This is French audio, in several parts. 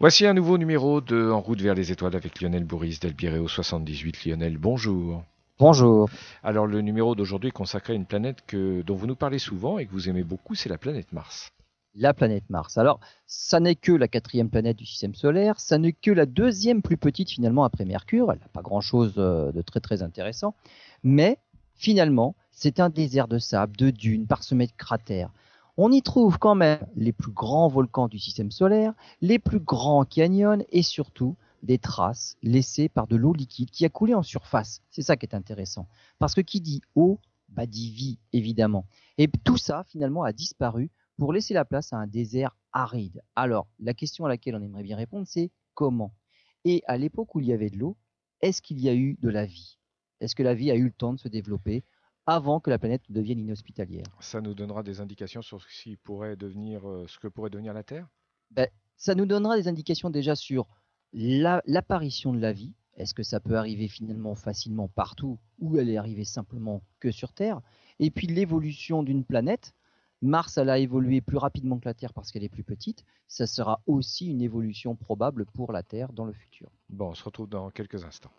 Voici un nouveau numéro de En route vers les étoiles avec Lionel Bourris d'Elbireo 78. Lionel, bonjour. Bonjour. Alors le numéro d'aujourd'hui est consacré à une planète que, dont vous nous parlez souvent et que vous aimez beaucoup, c'est la planète Mars. La planète Mars. Alors, ça n'est que la quatrième planète du système solaire, ça n'est que la deuxième plus petite finalement après Mercure, elle n'a pas grand-chose euh, de très très intéressant, mais finalement, c'est un désert de sable, de dunes, parsemé de cratères. On y trouve quand même les plus grands volcans du système solaire, les plus grands canyons et surtout des traces laissées par de l'eau liquide qui a coulé en surface. C'est ça qui est intéressant. Parce que qui dit eau, bah dit vie, évidemment. Et tout ça, finalement, a disparu pour laisser la place à un désert aride. Alors, la question à laquelle on aimerait bien répondre, c'est comment? Et à l'époque où il y avait de l'eau, est-ce qu'il y a eu de la vie? Est-ce que la vie a eu le temps de se développer? Avant que la planète devienne inhospitalière. Ça nous donnera des indications sur ce, qui pourrait devenir, euh, ce que pourrait devenir la Terre? Ben, Ça nous donnera des indications déjà sur l'apparition de la vie. Est-ce que ça peut arriver finalement facilement partout ou elle est arrivée simplement que sur Terre? Et puis l'évolution d'une planète. Mars, elle a évolué plus rapidement que la Terre parce qu'elle est plus petite. Ça sera aussi une évolution probable pour la Terre dans le futur. Bon, on se retrouve dans quelques instants.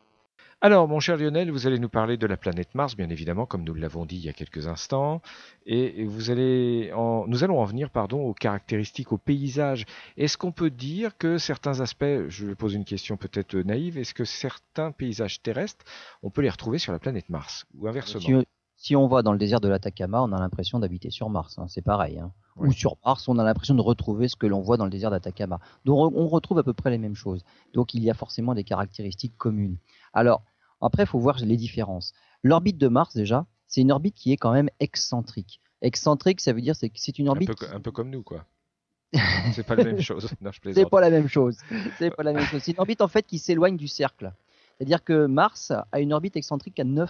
Alors, mon cher Lionel, vous allez nous parler de la planète Mars, bien évidemment, comme nous l'avons dit il y a quelques instants, et vous allez nous allons en venir, pardon, aux caractéristiques, au paysage. Est-ce qu'on peut dire que certains aspects, je poser une question peut-être naïve, est-ce que certains paysages terrestres, on peut les retrouver sur la planète Mars, ou inversement? si, on va dans le désert de l'Atacama, on a l'impression d'habiter sur Mars, hein, c'est pareil. Hein. Ou sur Mars, on a l'impression de retrouver ce que l'on voit dans le désert d'Atacama. Donc on retrouve à peu près les mêmes choses. Donc il y a forcément des caractéristiques communes. Alors, après, il faut voir les différences. L'orbite de Mars, déjà, c'est une orbite qui est quand même excentrique. Excentrique, ça veut dire que c'est une orbite. Un peu, comme nous, quoi. c'est pas la même chose. c'est pas la même chose. C'est pas la même chose. C'est une orbite en fait qui s'éloigne du cercle. C'est-à-dire que Mars a une orbite excentrique à 9%.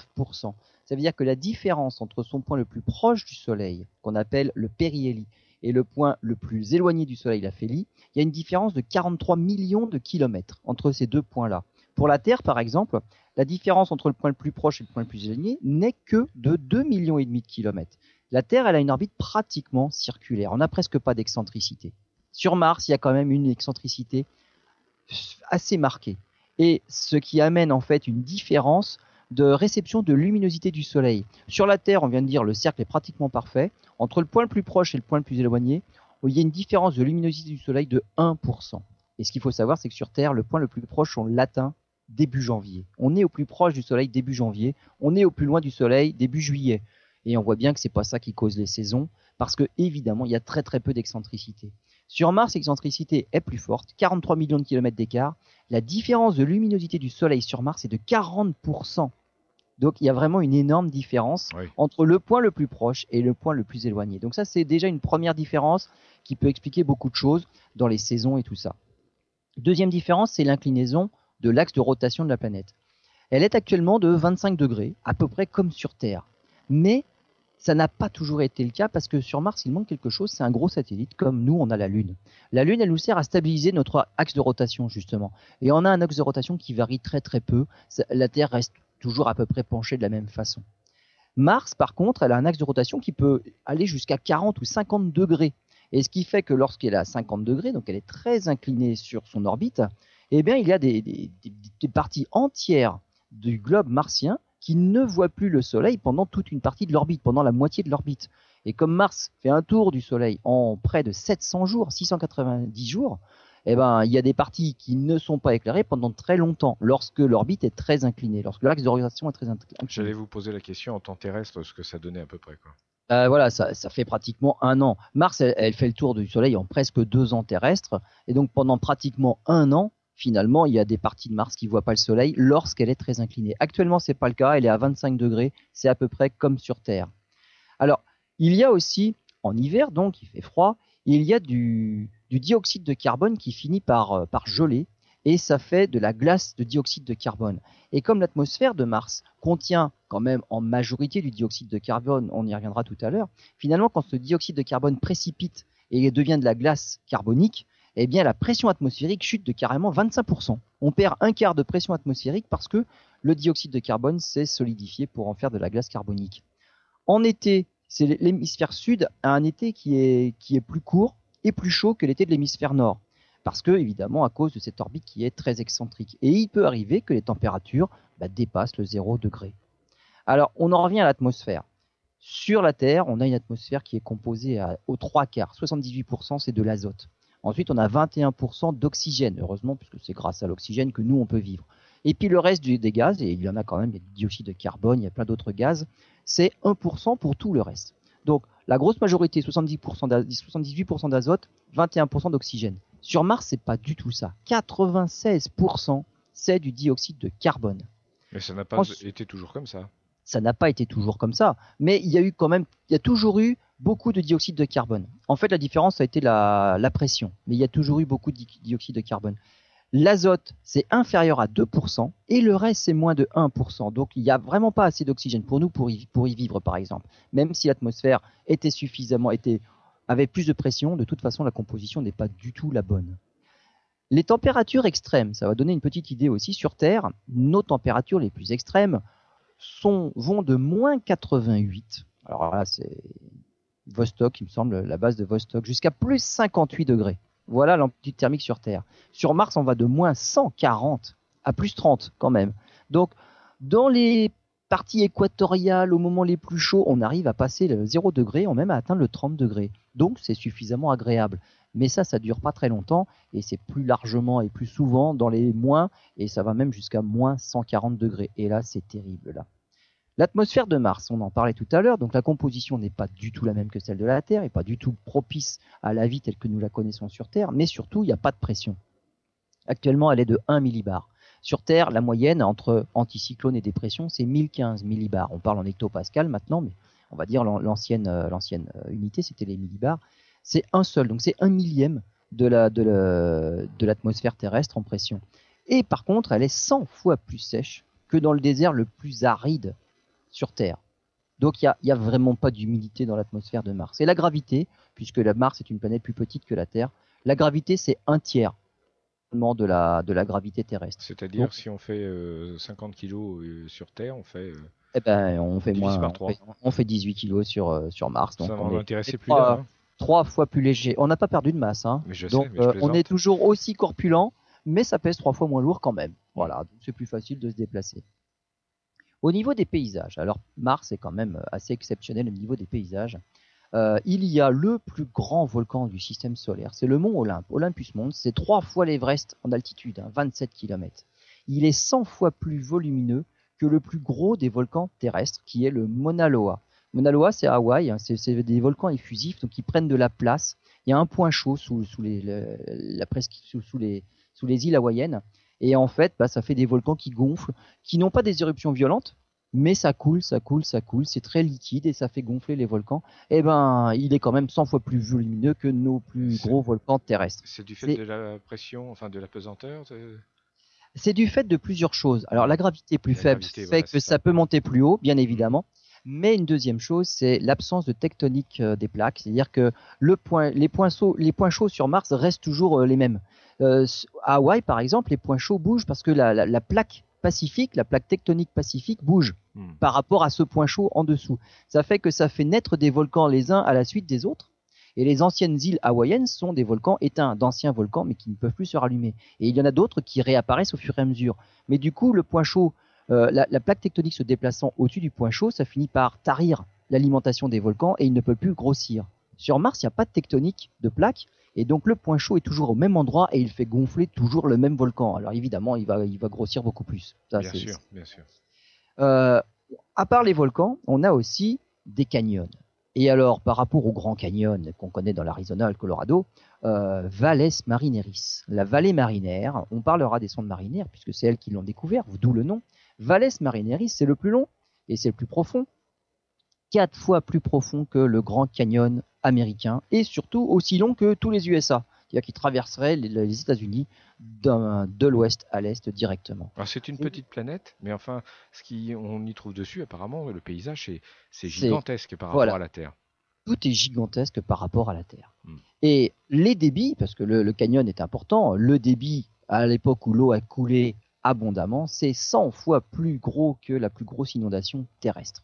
Ça veut dire que la différence entre son point le plus proche du Soleil, qu'on appelle le périhélie, et le point le plus éloigné du Soleil, la Phélie, il y a une différence de 43 millions de kilomètres entre ces deux points-là. Pour la Terre, par exemple, la différence entre le point le plus proche et le point le plus éloigné n'est que de 2 millions et demi de kilomètres. La Terre, elle a une orbite pratiquement circulaire. On n'a presque pas d'excentricité. Sur Mars, il y a quand même une excentricité assez marquée. Et ce qui amène en fait une différence de réception de luminosité du Soleil. Sur la Terre, on vient de dire le cercle est pratiquement parfait. Entre le point le plus proche et le point le plus éloigné, il y a une différence de luminosité du Soleil de 1%. Et ce qu'il faut savoir, c'est que sur Terre, le point le plus proche, on l'atteint début janvier. On est au plus proche du Soleil début janvier, on est au plus loin du Soleil début juillet. Et on voit bien que c'est pas ça qui cause les saisons, parce que évidemment, il y a très très peu d'excentricité. Sur Mars, l'excentricité est plus forte, 43 millions de kilomètres d'écart. La différence de luminosité du Soleil sur Mars est de 40%. Donc il y a vraiment une énorme différence entre le point le plus proche et le point le plus éloigné. Donc ça, c'est déjà une première différence qui peut expliquer beaucoup de choses dans les saisons et tout ça. Deuxième différence, c'est l'inclinaison de l'axe de rotation de la planète. Elle est actuellement de 25 degrés, à peu près comme sur Terre. Mais ça n'a pas toujours été le cas parce que sur Mars, il manque quelque chose, c'est un gros satellite, comme nous, on a la Lune. La Lune, elle nous sert à stabiliser notre axe de rotation, justement. Et on a un axe de rotation qui varie très très peu. La Terre reste toujours à peu près penchée de la même façon. Mars, par contre, elle a un axe de rotation qui peut aller jusqu'à 40 ou 50 degrés. Et ce qui fait que lorsqu'elle est à 50 degrés, donc elle est très inclinée sur son orbite, eh bien, il y a des, parties entières du globe martien qui ne voient plus le Soleil pendant toute une partie de l'orbite, pendant la moitié de l'orbite. Et comme Mars fait un tour du Soleil en près de 700 jours, 690 jours, eh ben, il y a des parties qui ne sont pas éclairées pendant très longtemps, lorsque l'orbite est très inclinée, lorsque l'axe d'orientation est très incliné. J'allais vous poser la question en temps terrestre, ce que ça donnait à peu près. Quoi. Euh, voilà, ça, fait pratiquement un an. Mars, elle, fait le tour du Soleil en presque deux ans terrestres, et donc pendant pratiquement un an, finalement, il y a des parties de Mars qui voient pas le Soleil lorsqu'elle est très inclinée. Actuellement, c'est pas le cas. Elle est à 25 degrés. C'est à peu près comme sur Terre. Alors, il y a aussi en hiver, donc il fait froid, il y a du, dioxyde de carbone qui finit par, euh, par geler et ça fait de la glace de dioxyde de carbone. Et comme l'atmosphère de Mars contient quand même en majorité du dioxyde de carbone, on y reviendra tout à l'heure, finalement quand ce dioxyde de carbone précipite et devient de la glace carbonique, eh bien la pression atmosphérique chute de carrément 25%. On perd un quart de pression atmosphérique parce que le dioxyde de carbone s'est solidifié pour en faire de la glace carbonique. En été, c'est l'hémisphère sud a un été qui est, plus court et plus chaud que l'été de l'hémisphère nord. parce que évidemment à cause de cette orbite qui est très excentrique. Et il peut arriver que les températures bah, dépassent le 0 degré. Alors on en revient à l'atmosphère. Sur la Terre, on a une atmosphère qui est composée à, aux trois quarts, 78% c'est de l'azote. Ensuite, on a 21% d'oxygène, heureusement, puisque c'est grâce à l'oxygène que nous, on peut vivre. Et puis le reste des gaz, et il y en a quand même, il y a du dioxyde de carbone, il y a plein d'autres gaz, c'est 1% pour tout le reste. Donc la grosse majorité, 70%, 78% d'azote, 21% d'oxygène. Sur Mars, c'est pas du tout ça. 96% c'est du dioxyde de carbone. Mais ça n'a pas été toujours comme ça. Ça n'a pas été toujours comme ça, mais il y a eu quand même, il y a toujours eu beaucoup de dioxyde de carbone. En fait, la différence a été la, pression, mais il y a toujours eu beaucoup de dioxyde de carbone. L'azote, c'est inférieur à 2%, et le reste, c'est moins de 1%. Donc, il n'y a vraiment pas assez d'oxygène pour nous pour y, vivre, par exemple. Même si l'atmosphère était suffisamment, était, avait plus de pression, de toute façon, la composition n'est pas du tout la bonne. Les températures extrêmes, ça va donner une petite idée aussi sur Terre. Nos températures les plus extrêmes vont de moins 88. Alors là, c'est Vostok, il me semble, la base de Vostok, jusqu'à plus 58 degrés. Voilà l'amplitude thermique sur Terre. Sur Mars, on va de moins 140 à plus 30 quand même. Donc, dans les parties équatoriales, au moment les plus chauds, on arrive à passer le 0 degré, on même à atteindre le 30 degrés. Donc, c'est suffisamment agréable. Mais ça, ça dure pas très longtemps et c'est plus largement et plus souvent dans les moins et ça va même jusqu'à moins 140 degrés. Et là, c'est terrible là. L'atmosphère de Mars, on en parlait tout à l'heure, donc la composition n'est pas du tout la même que celle de la Terre, et pas du tout propice à la vie telle que nous la connaissons sur Terre, mais surtout, il n'y a pas de pression. Actuellement, elle est de 1 millibar. Sur Terre, la moyenne entre anticyclone et dépression, c'est 1015 millibars. On parle en hectopascal maintenant, mais on va dire l'ancienne euh, l'ancienne euh, unité, c'était les millibars. C'est un seul, donc c'est un millième de de l'atmosphère terrestre en pression. Et par contre, elle est 100 fois plus sèche que dans le désert le plus aride sur Terre. Donc il n'y a, vraiment pas d'humidité dans l'atmosphère de Mars. Et la gravité, puisque la Mars est une planète plus petite que la Terre, la gravité c'est un tiers de la, de la gravité terrestre. C'est-à-dire si on fait 50 euh, kilos euh, sur Terre, on fait... Euh, eh ben, on fait moins, on fait, 18 kilos sur, sur Mars. Donc Ça on est plus trois, trois, fois plus léger. On n'a pas perdu de masse. Hein. donc on est toujours aussi corpulent, mais ça pèse trois fois moins lourd quand même. Voilà, c'est plus facile de se déplacer. Au niveau des paysages, alors Mars est quand même assez exceptionnel au niveau des paysages. Euh, il y a le plus grand volcan du système solaire, c'est le mont Olympe, Olympus Mons, c'est trois fois l'Everest en altitude, 27 hein, km. Il est 100 fois plus volumineux que le plus gros des volcans terrestres, qui est le Mauna Loa. Mauna Loa, c'est Hawaï, hein, c'est des volcans effusifs, donc ils prennent de la place. Il y a un point chaud sous, les, la, sous, les, sous les îles hawaïennes, et en fait, bah, ça fait des volcans qui gonflent, qui n'ont pas des éruptions violentes, mais ça coule, ça coule, ça coule, c'est très liquide et ça fait gonfler les volcans. Et eh ben, il est quand même 100 fois plus volumineux que nos plus gros volcans terrestres. C'est du fait de la pression, enfin de la pesanteur C'est du fait de plusieurs choses. Alors la gravité plus faible fait que ça. peut monter plus haut, bien évidemment. Mais une deuxième chose, c'est l'absence de tectonique euh, des plaques, c'est-à-dire que le point, les, points chauds, les points chauds sur Mars restent toujours euh, les mêmes. Euh, à Hawaï, par exemple, les points chauds bougent parce que la, plaque pacifique, la plaque tectonique pacifique bouge hmm. par rapport à ce point chaud en dessous. Ça fait que ça fait naître des volcans les uns à la suite des autres. Et les anciennes îles hawaïennes sont des volcans éteints, d'anciens volcans, mais qui ne peuvent plus se rallumer. Et il y en a d'autres qui réapparaissent au fur et à mesure. Mais du coup, le point chaud, euh, la, la, plaque tectonique se déplaçant au-dessus du point chaud, ça finit par tarir l'alimentation des volcans et il ne peut plus grossir. Sur Mars, il n'y a pas de tectonique de plaques, et donc le point chaud est toujours au même endroit et il fait gonfler toujours le même volcan. Alors évidemment, il va, il va grossir beaucoup plus. bien sûr, bien sûr. Euh, à part les volcans, on a aussi des canyons. Et alors, par rapport au Grand Canyon qu'on connaît dans l'Arizona et le Colorado, euh, Valles Marineris, la vallée marinaire, on parlera des sondes marinaires puisque c'est elles qui l'ont découvert, d'où le nom. Valles Marineris, c'est le plus long et c'est le plus profond quatre fois plus profond que le Grand Canyon américain et surtout aussi long que tous les USA, c'est-à-dire qui traverserait les, États-Unis de l'ouest à l'est directement. c'est une petite planète, mais enfin, ce qu'on y trouve dessus, apparemment, le paysage, c'est gigantesque par rapport à la Terre. Tout est gigantesque par rapport à la Terre. Hmm. Et les débits, parce que le, le canyon est important, le débit à l'époque où l'eau a coulé abondamment, c'est 100 fois plus gros que la plus grosse inondation terrestre.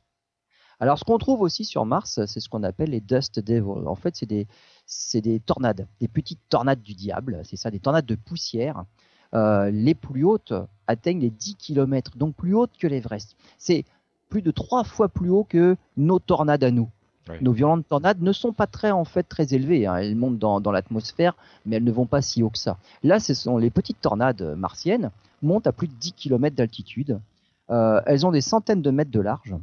Alors, ce qu'on trouve aussi sur Mars, c'est ce qu'on appelle les Dust Devils. En fait, c'est des, c'est des tornades, des petites tornades du diable. C'est ça, des tornades de poussière. Euh, les plus hautes atteignent les 10 km, donc plus hautes que l'Everest. C'est plus de trois fois plus haut que nos tornades à nous. Nos violentes tornades ne sont pas très en fait très élevées. Hein. Elles montent dans, dans l'atmosphère, mais elles ne vont pas si haut que ça. Là, ce sont les petites tornades martiennes montent à plus de 10 km d'altitude. Euh, elles ont des centaines de mètres de large.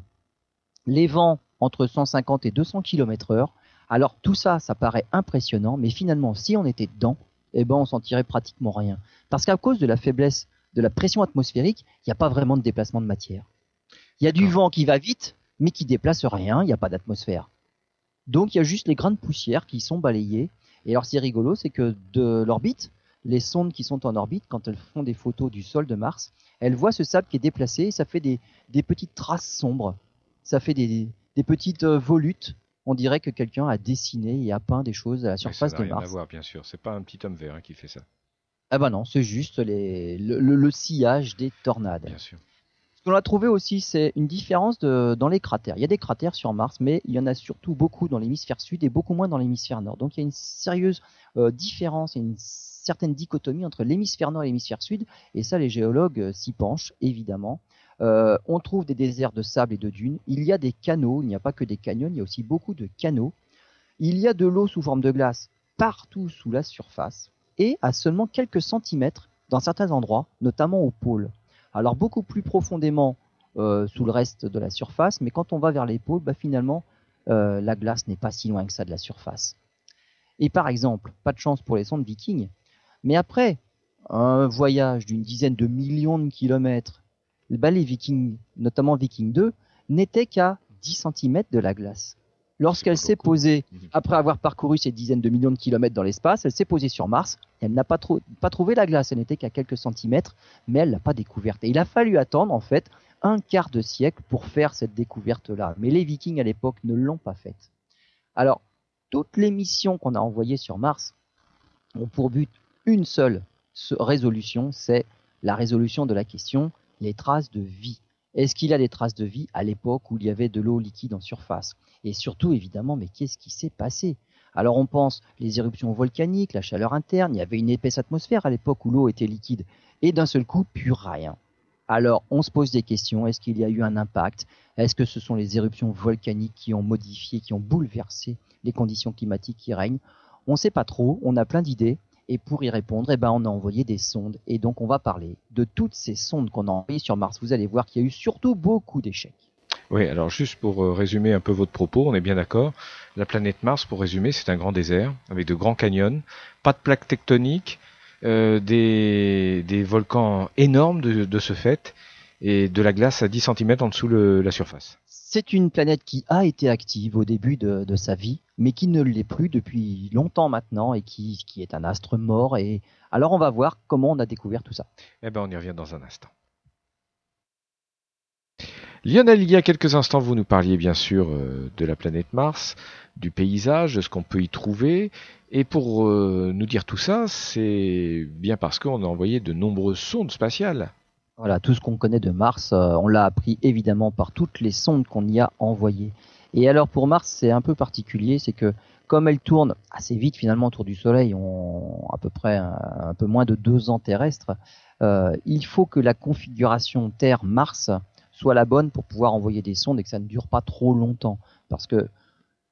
Les vents entre 150 et 200 km heure. Alors tout ça, ça paraît impressionnant, mais finalement, si on était dedans, eh ben, on sentirait pratiquement rien. Parce qu'à cause de la faiblesse de la pression atmosphérique, il n'y a pas vraiment de déplacement de matière. Il y a du vent qui va vite, mais qui déplace rien, il n'y a pas d'atmosphère. Donc il y a juste les grains de poussière qui sont balayés. Et alors c'est rigolo, c'est que de l'orbite, les sondes qui sont en orbite, quand elles font des photos du sol de Mars, elles voient ce sable qui est déplacé et ça fait des, petites traces sombres. Ça fait des, petites euh, volutes. On dirait que quelqu'un a dessiné et a peint des choses à la surface de Mars. Ça rien à voir, bien sûr. C'est pas un petit homme vert hein, qui fait ça. Ah bah non, c'est juste le, sillage des tornades. Bien sûr. Ce qu'on a trouvé aussi, c'est une différence dans les cratères. Il y a des cratères sur Mars, mais il y en a surtout beaucoup dans l'hémisphère sud et beaucoup moins dans l'hémisphère nord. Donc il y a une sérieuse euh, différence et une certaine dichotomie entre l'hémisphère nord et l'hémisphère sud. Et ça, les géologues euh, s'y penchent, évidemment. Euh, on trouve des déserts de sable et de dunes. Il y a des canaux, il n'y a pas que des canyons, il y a aussi beaucoup de canaux. Il y a de l'eau sous forme de glace partout sous la surface et à seulement quelques centimètres dans certains endroits, notamment au pôle. Alors beaucoup plus profondément euh, sous le reste de la surface, mais quand on va vers les pôles, bah, finalement, euh, la glace n'est pas si loin que ça de la surface. Et par exemple, pas de chance pour les sondes vikings, mais après un voyage d'une dizaine de millions de kilomètres, bah, les vikings, notamment Viking 2, n'étaient qu'à 10 cm de la glace. Lorsqu'elle s'est posée, mhm. après avoir parcouru ces dizaines de millions de kilomètres dans l'espace, elle s'est posée sur Mars. Elle n'a pas, pas trouvé la glace, elle n'était qu'à quelques centimètres, mais elle l'a pas découverte. Et il a fallu attendre en fait un quart de siècle pour faire cette découverte-là. Mais les Vikings à l'époque ne l'ont pas faite. Alors, toutes les missions qu'on a envoyées sur Mars ont pour but une seule résolution, c'est la résolution de la question les traces de vie. Est-ce qu'il y a des traces de vie à l'époque où il y avait de l'eau liquide en surface? Et surtout, évidemment, mais qu'est-ce qui s'est passé? Alors on pense les éruptions volcaniques, la chaleur interne, il y avait une épaisse atmosphère à l'époque où l'eau était liquide, et d'un seul coup, plus rien. Alors on se pose des questions, est-ce qu'il y a eu un impact? Est-ce que ce sont les éruptions volcaniques qui ont modifié, qui ont bouleversé les conditions climatiques qui règnent? On ne sait pas trop, on a plein d'idées, et pour y répondre, eh ben, on a envoyé des sondes. Et donc, on va parler de toutes ces sondes qu'on a envoyées sur Mars. Vous allez voir qu'il y a eu surtout beaucoup d'échecs. Oui, alors juste pour euh, résumer un peu votre propos, on est bien d'accord. La planète Mars, pour résumer, c'est un grand désert avec de grands canyons, pas de plaques tectoniques, euh, des, volcans énormes de, ce fait, et de la glace à 10 cm en dessous de la surface. C'est une planète qui a été active au début de, sa vie, mais qui ne l'est plus depuis longtemps maintenant et qui, qui, est un astre mort. Et alors on va voir comment on a découvert tout ça. Eh ben on y revient dans un instant. Lionel, il y a quelques instants, vous nous parliez bien sûr euh, de la planète Mars, du paysage, de ce qu'on peut y trouver. Et pour euh, nous dire tout ça, c'est bien parce qu'on a envoyé de nombreuses sondes spatiales. Voilà, tout ce qu'on connaît de Mars, euh, on l'a appris évidemment par toutes les sondes qu'on y a envoyées. Et alors pour Mars, c'est un peu particulier, c'est que comme elle tourne assez vite finalement autour du Soleil, on à peu près un, peu moins de deux ans terrestres, euh, il faut que la configuration Terre-Mars soit la bonne pour pouvoir envoyer des sondes et que ça ne dure pas trop longtemps. Parce que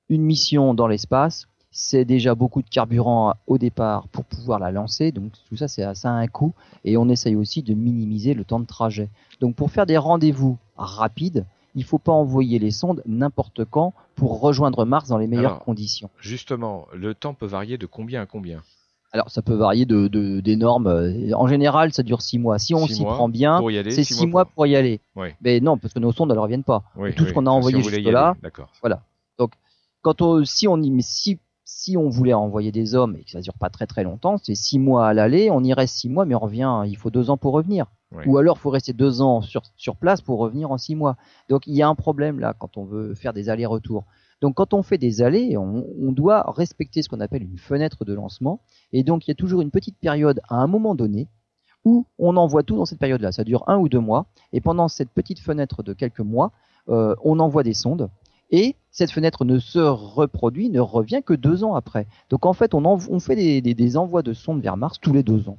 une mission dans l'espace, c'est déjà beaucoup de carburant au départ pour pouvoir la lancer, donc tout ça c'est à un coût, et on essaye aussi de minimiser le temps de trajet. Donc pour faire des rendez-vous rapides, il ne faut pas envoyer les sondes n'importe quand pour rejoindre Mars dans les meilleures conditions. Justement, le temps peut varier de combien à combien? Alors ça peut varier de d'énormes. En général, ça dure six mois. Si on s'y prend bien, c'est six, mois, pour... y aller. Mais non, parce que nos sondes ne reviennent pas. Tout ce qu'on a envoyé jusque là, voilà. Donc quand on, si on si si on voulait envoyer des hommes et que ça dure pas très très longtemps, c'est six mois à l'aller, on y reste six mois, mais on revient, il faut deux ans pour revenir. Ou alors, il faut rester deux ans sur, sur place pour revenir en six mois. Donc, il y a un problème là quand on veut faire des allers-retours. Donc, quand on fait des allers, on, on doit respecter ce qu'on appelle une fenêtre de lancement. Et donc, il y a toujours une petite période à un moment donné où on envoie tout dans cette période-là. Ça dure un ou deux mois. Et pendant cette petite fenêtre de quelques mois, euh, on envoie des sondes Et cette fenêtre ne se reproduit, ne revient que deux ans après. Donc en fait, on, fait des, envois de sondes vers Mars tous les deux ans.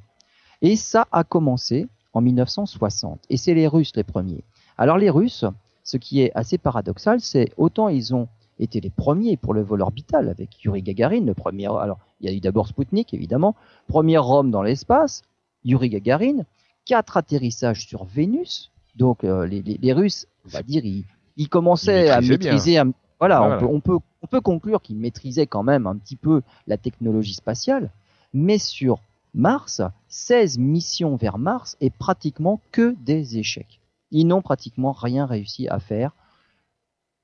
Et ça a commencé en 1960. Et c'est les Russes les premiers. Alors les Russes, ce qui est assez paradoxal, c'est autant ils ont été les premiers pour le vol orbital avec Yuri Gagarin, le premier. Alors il y a eu d'abord Sputnik évidemment, premier homme dans l'espace, Yuri Gagarin, quatre atterrissages sur Vénus. Donc euh, les, les, les, Russes, on va dire, ils, ils commençaient à maîtriser. voilà, On, peut, on, peut, conclure qu'ils maîtrisaient quand même un petit peu la technologie spatiale, mais sur Mars, 16 missions vers Mars et pratiquement que des échecs. Ils n'ont pratiquement rien réussi à faire.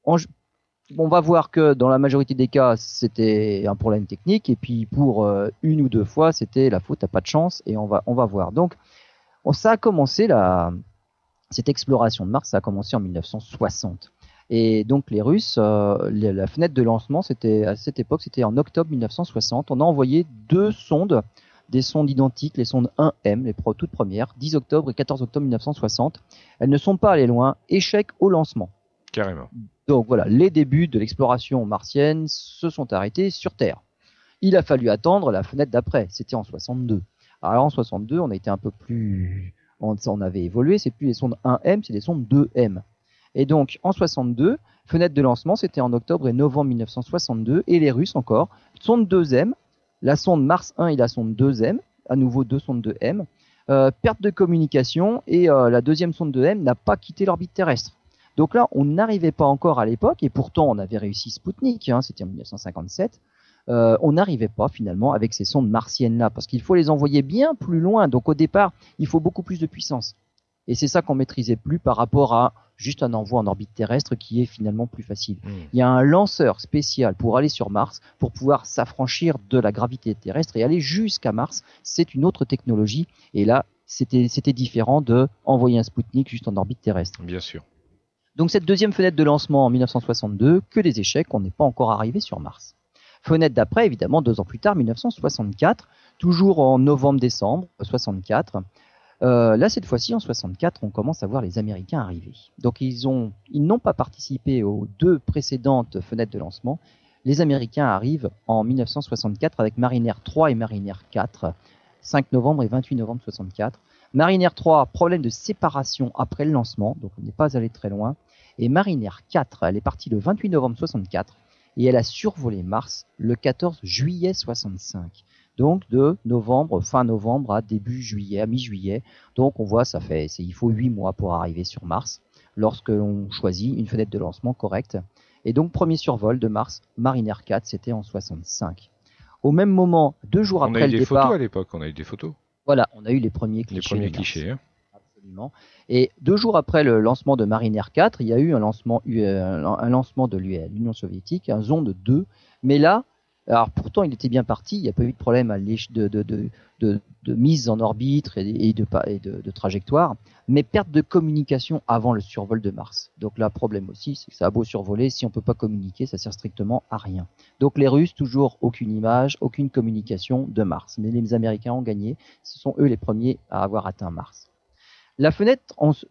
On, va voir que dans la majorité des cas, c'était un problème technique, et puis pour euh, une ou deux fois, c'était la faute à pas de chance, et on va, on va voir. Donc, ça a commencé la, cette exploration de Mars, a commencé en 1960. Et donc les Russes, euh, la fenêtre de lancement, c'était à cette époque, c'était en octobre 1960. On a envoyé deux sondes, des sondes identiques, les sondes 1M, les toutes premières, 10 octobre et 14 octobre 1960. Elles ne sont pas allées loin. Échec au lancement. Carrément. Donc voilà, les débuts de l'exploration martienne se sont arrêtés sur Terre. Il a fallu attendre la fenêtre d'après. C'était en 62. Alors en 62, on a été un peu plus on, avait évolué, c'est plus des sondes 1M, c'est des sondes 2M. Et donc en 62, fenêtre de lancement, c'était en octobre et novembre 1962, et les Russes encore, sonde 2M, la sonde Mars 1 et la sonde 2M, à nouveau deux sondes 2M, euh, perte de communication, et euh, la deuxième sonde 2M n'a pas quitté l'orbite terrestre. Donc là, on n'arrivait pas encore à l'époque, et pourtant on avait réussi Sputnik, hein, c'était en 1957, euh, on n'arrivait pas finalement avec ces sondes martiennes là, parce qu'il faut les envoyer bien plus loin. Donc au départ, il faut beaucoup plus de puissance. Et c'est ça qu'on maîtrisait plus par rapport à juste un envoi en orbite terrestre qui est finalement plus facile. Hmm. Il y a un lanceur spécial pour aller sur Mars, pour pouvoir s'affranchir de la gravité terrestre et aller jusqu'à Mars. C'est une autre technologie. Et là, c'était, différent de envoyer un Sputnik juste en orbite terrestre. Bien sûr. Donc cette deuxième fenêtre de lancement en 1962, que des échecs, on n'est pas encore arrivé sur Mars. Fenêtre d'après, évidemment, deux ans plus tard, 1964, toujours en novembre-décembre 64. Euh, là, cette fois-ci, en 64, on commence à voir les Américains arriver. Donc, ils ont, ils n'ont pas participé aux deux précédentes fenêtres de lancement. Les Américains arrivent en 1964 avec Mariner 3 et Mariner 4, 5 novembre et 28 novembre 64. Mariner 3, problème de séparation après le lancement, donc on n'est pas allé très loin. Et Mariner 4, elle est partie le 28 novembre 64 et elle a survolé Mars le 14 juillet 65. Donc de novembre, fin novembre à début juillet, à mi-juillet. Donc on voit, ça fait, il faut huit mois pour arriver sur Mars lorsque l'on choisit une fenêtre de lancement correcte. Et donc premier survol de Mars, Mariner 4, c'était en 65. Au même moment, deux jours après le départ. On a eu des photos à l'époque, on a eu des photos. Voilà, on a eu les premiers clichés. Les premiers clichés. Hein. Et deux jours après le lancement de Mariner 4, il y a eu un lancement, euh, lancement de l'Union soviétique, un Zonde 2. Mais là, alors pourtant il était bien parti, il n'y a pas eu de problème de, mise en orbite et, de, de, trajectoire, mais perte de communication avant le survol de Mars. Donc là, problème aussi, c'est que ça a beau survoler, si on peut pas communiquer, ça sert strictement à rien. Donc les Russes, toujours aucune image, aucune communication de Mars. Mais les Américains ont gagné, ce sont eux les premiers à avoir atteint Mars. La fenêtre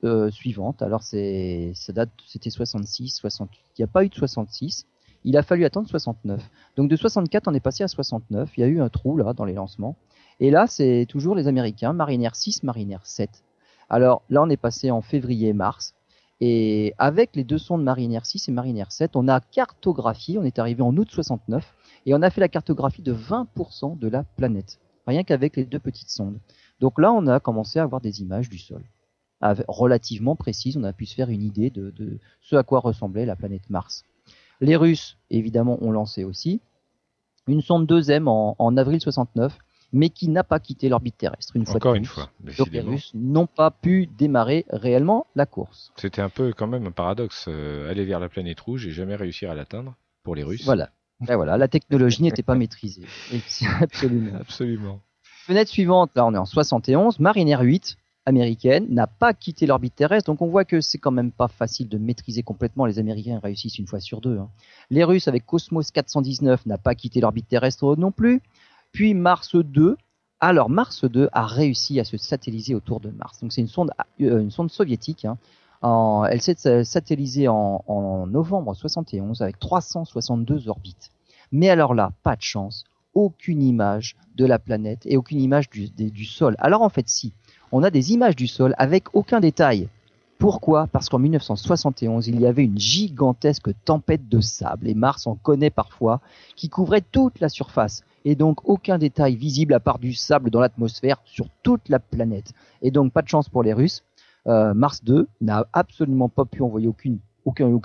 euh, suivante, alors c'est, ça date, c'était 66, 68. Il n'y a pas eu de 66. Il a fallu attendre 69. Donc de 64, on est passé à 69. Il y a eu un trou là dans les lancements. Et là, c'est toujours les Américains, Mariner 6, Mariner 7. Alors là, on est passé en février-mars. Et avec les deux sondes Mariner 6 et Mariner 7, on a cartographié, on est arrivé en août 69, et on a fait la cartographie de 20% de la planète. Rien qu'avec les deux petites sondes. Donc là, on a commencé à avoir des images du sol relativement précises. On a pu se faire une idée de, ce à quoi ressemblait la planète Mars. Les Russes, évidemment, ont lancé aussi une sonde 2M en, avril 69, mais qui n'a pas quitté l'orbite terrestre. Une Encore une fois. Donc les Russes n'ont pas pu démarrer réellement la course. C'était un peu quand même un paradoxe. Euh, aller vers la planète rouge et jamais réussir à l'atteindre pour les Russes. Voilà. Ben voilà, la technologie n'était pas maîtrisée. Absolument. Absolument. Fenêtre suivante, là on est en 71, Mariner 8, américaine n'a pas quitté l'orbite terrestre, donc on voit que c'est quand même pas facile de maîtriser complètement. Les Américains réussissent une fois sur deux. Hein. Les Russes avec Cosmos 419 n'a pas quitté l'orbite terrestre non plus. Puis Mars 2, alors Mars 2 a réussi à se satelliser autour de Mars. Donc c'est une sonde, euh, une sonde soviétique. Hein. elle s'est satellisée en, en novembre 71 avec 362 orbites. Mais alors là, pas de chance, aucune image de la planète et aucune image du, sol. Alors en fait, si, on a des images du sol avec aucun détail. Pourquoi? Parce qu'en 1971, il y avait une gigantesque tempête de sable, et Mars en connaît parfois, qui couvrait toute la surface, et donc aucun détail visible à part du sable dans l'atmosphère sur toute la planète. Et donc pas de chance pour les Russes, euh, Mars 2 n'a absolument pas pu envoyer aucune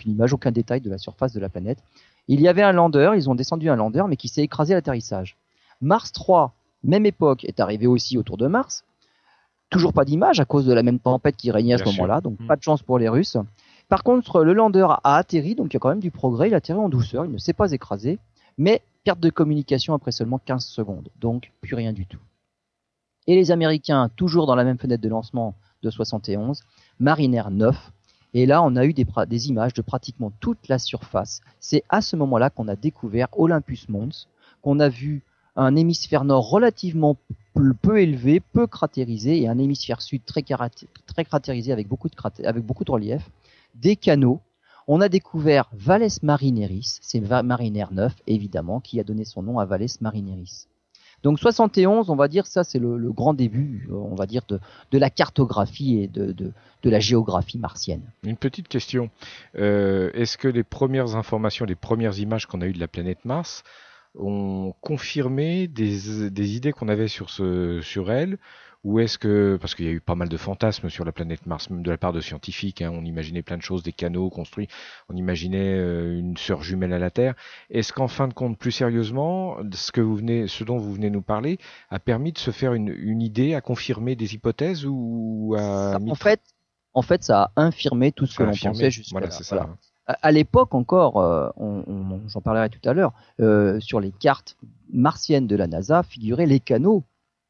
image, aucun détail de la surface de la planète. Il y avait un lander, ils ont descendu un lander, mais qui s'est écrasé à l'atterrissage. Mars 3, même époque, est arrivé aussi autour de Mars. Toujours pas d'image à cause de la même tempête qui régnait à ce moment-là, donc hmm. pas de chance pour les Russes. Par contre, le lander a atterri, donc il y a quand même du progrès, il a atterri en douceur, il ne s'est pas écrasé, mais perte de communication après seulement 15 secondes, donc plus rien du tout. Et les Américains, toujours dans la même fenêtre de lancement, de 71, Mariner 9. Et là, on a eu des, images de pratiquement toute la surface. C'est à ce moment-là qu'on a découvert Olympus Mons, qu'on a vu un hémisphère nord relativement peu élevé, peu cratérisé, et un hémisphère sud très, cratérisé avec beaucoup, de avec beaucoup de relief, des canaux. On a découvert Valles Marineris, c'est Mariner 9 évidemment, qui a donné son nom à Valles Marineris. Donc 71, on va dire, ça c'est le, grand début, euh, on va dire, de, la cartographie et de, la géographie martienne. Une petite question. Euh, est-ce que les premières informations, les premières images qu'on a eues de la planète Mars ont confirmé des, idées qu'on avait sur elle ou est-ce que, parce qu'il y a eu pas mal de fantasmes sur la planète Mars, même de la part de scientifiques, hein, on imaginait plein de choses, des canaux construits, on imaginait euh, une sœur jumelle à la Terre. Est-ce qu'en fin de compte, plus sérieusement, ce, que vous venez, ce dont vous venez nous parler a permis de se faire une, une idée, à confirmer des hypothèses ou à... en, fait, en fait, ça a infirmé tout ce que l'on pensait jusqu'à voilà, là. Hein. À, l'époque encore, euh, on, j'en parlerai tout à l'heure, euh, sur les cartes martiennes de la NASA figuraient les canaux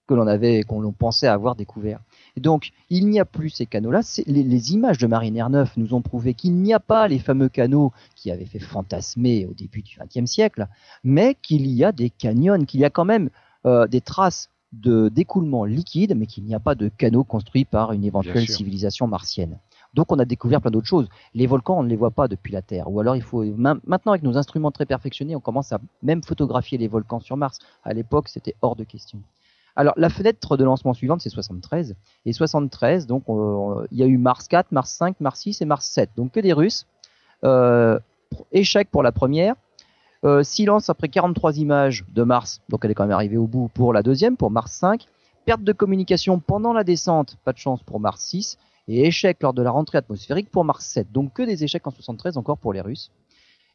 que l'on avait, qu'on l'on pensait avoir découvert. Et donc, il n'y a plus ces canaux-là. Les, les, images de Mariner 9 nous ont prouvé qu'il n'y a pas les fameux canaux qui avaient fait fantasmer au début du XXe siècle, mais qu'il y a des canyons, qu'il y a quand même euh, des traces de d'écoulement liquide, mais qu'il n'y a pas de canaux construits par une éventuelle civilisation martienne. Donc on a découvert plein d'autres choses. Les volcans, on ne les voit pas depuis la Terre. Ou alors il faut maintenant avec nos instruments très perfectionnés, on commence à même photographier les volcans sur Mars. À l'époque, c'était hors de question. Alors la fenêtre de lancement suivante, c'est 73. Et 73, donc il y a eu Mars 4, Mars 5, Mars 6 et Mars 7. Donc que des Russes. Euh, échec pour la première. Euh, silence après 43 images de Mars. Donc elle est quand même arrivée au bout pour la deuxième, pour Mars 5. Perte de communication pendant la descente, pas de chance pour Mars 6. Et échec lors de la rentrée atmosphérique pour Mars 7. Donc que des échecs en 73 encore pour les Russes.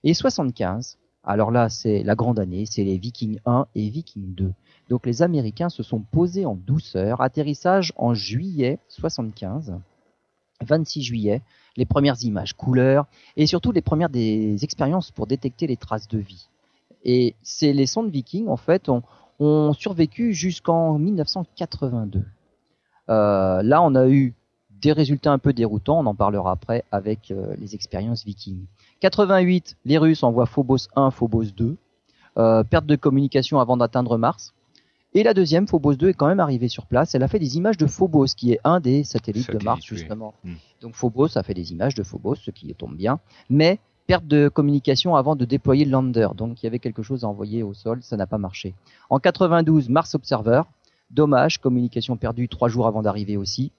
Et 75, alors là c'est la grande année, c'est les Vikings 1 et Vikings 2. Donc les Américains se sont posés en douceur. Atterrissage en juillet 75, 26 juillet. Les premières images couleurs et surtout les premières des expériences pour détecter les traces de vie. Et c'est les sondes Vikings en fait ont, survécu jusqu'en 1982. Euh, là, on a eu des résultats un peu déroutants. On en parlera après avec euh, les expériences Vikings. 88, les Russes envoient Phobos 1, Phobos 2. Euh, perte de communication avant d'atteindre Mars. Et la deuxième, Phobos 2, est quand même arrivée sur place. Elle a fait des images de Phobos, qui est un des satellites de Mars, justement. Hmm. Donc Phobos a fait des images de Phobos, ce qui tombe bien. Mais perte de communication avant de déployer le lander. Donc il y avait quelque chose à envoyer au sol, ça n'a pas marché. En 92, Mars Observer. Dommage, communication perdue trois jours avant d'arriver aussi.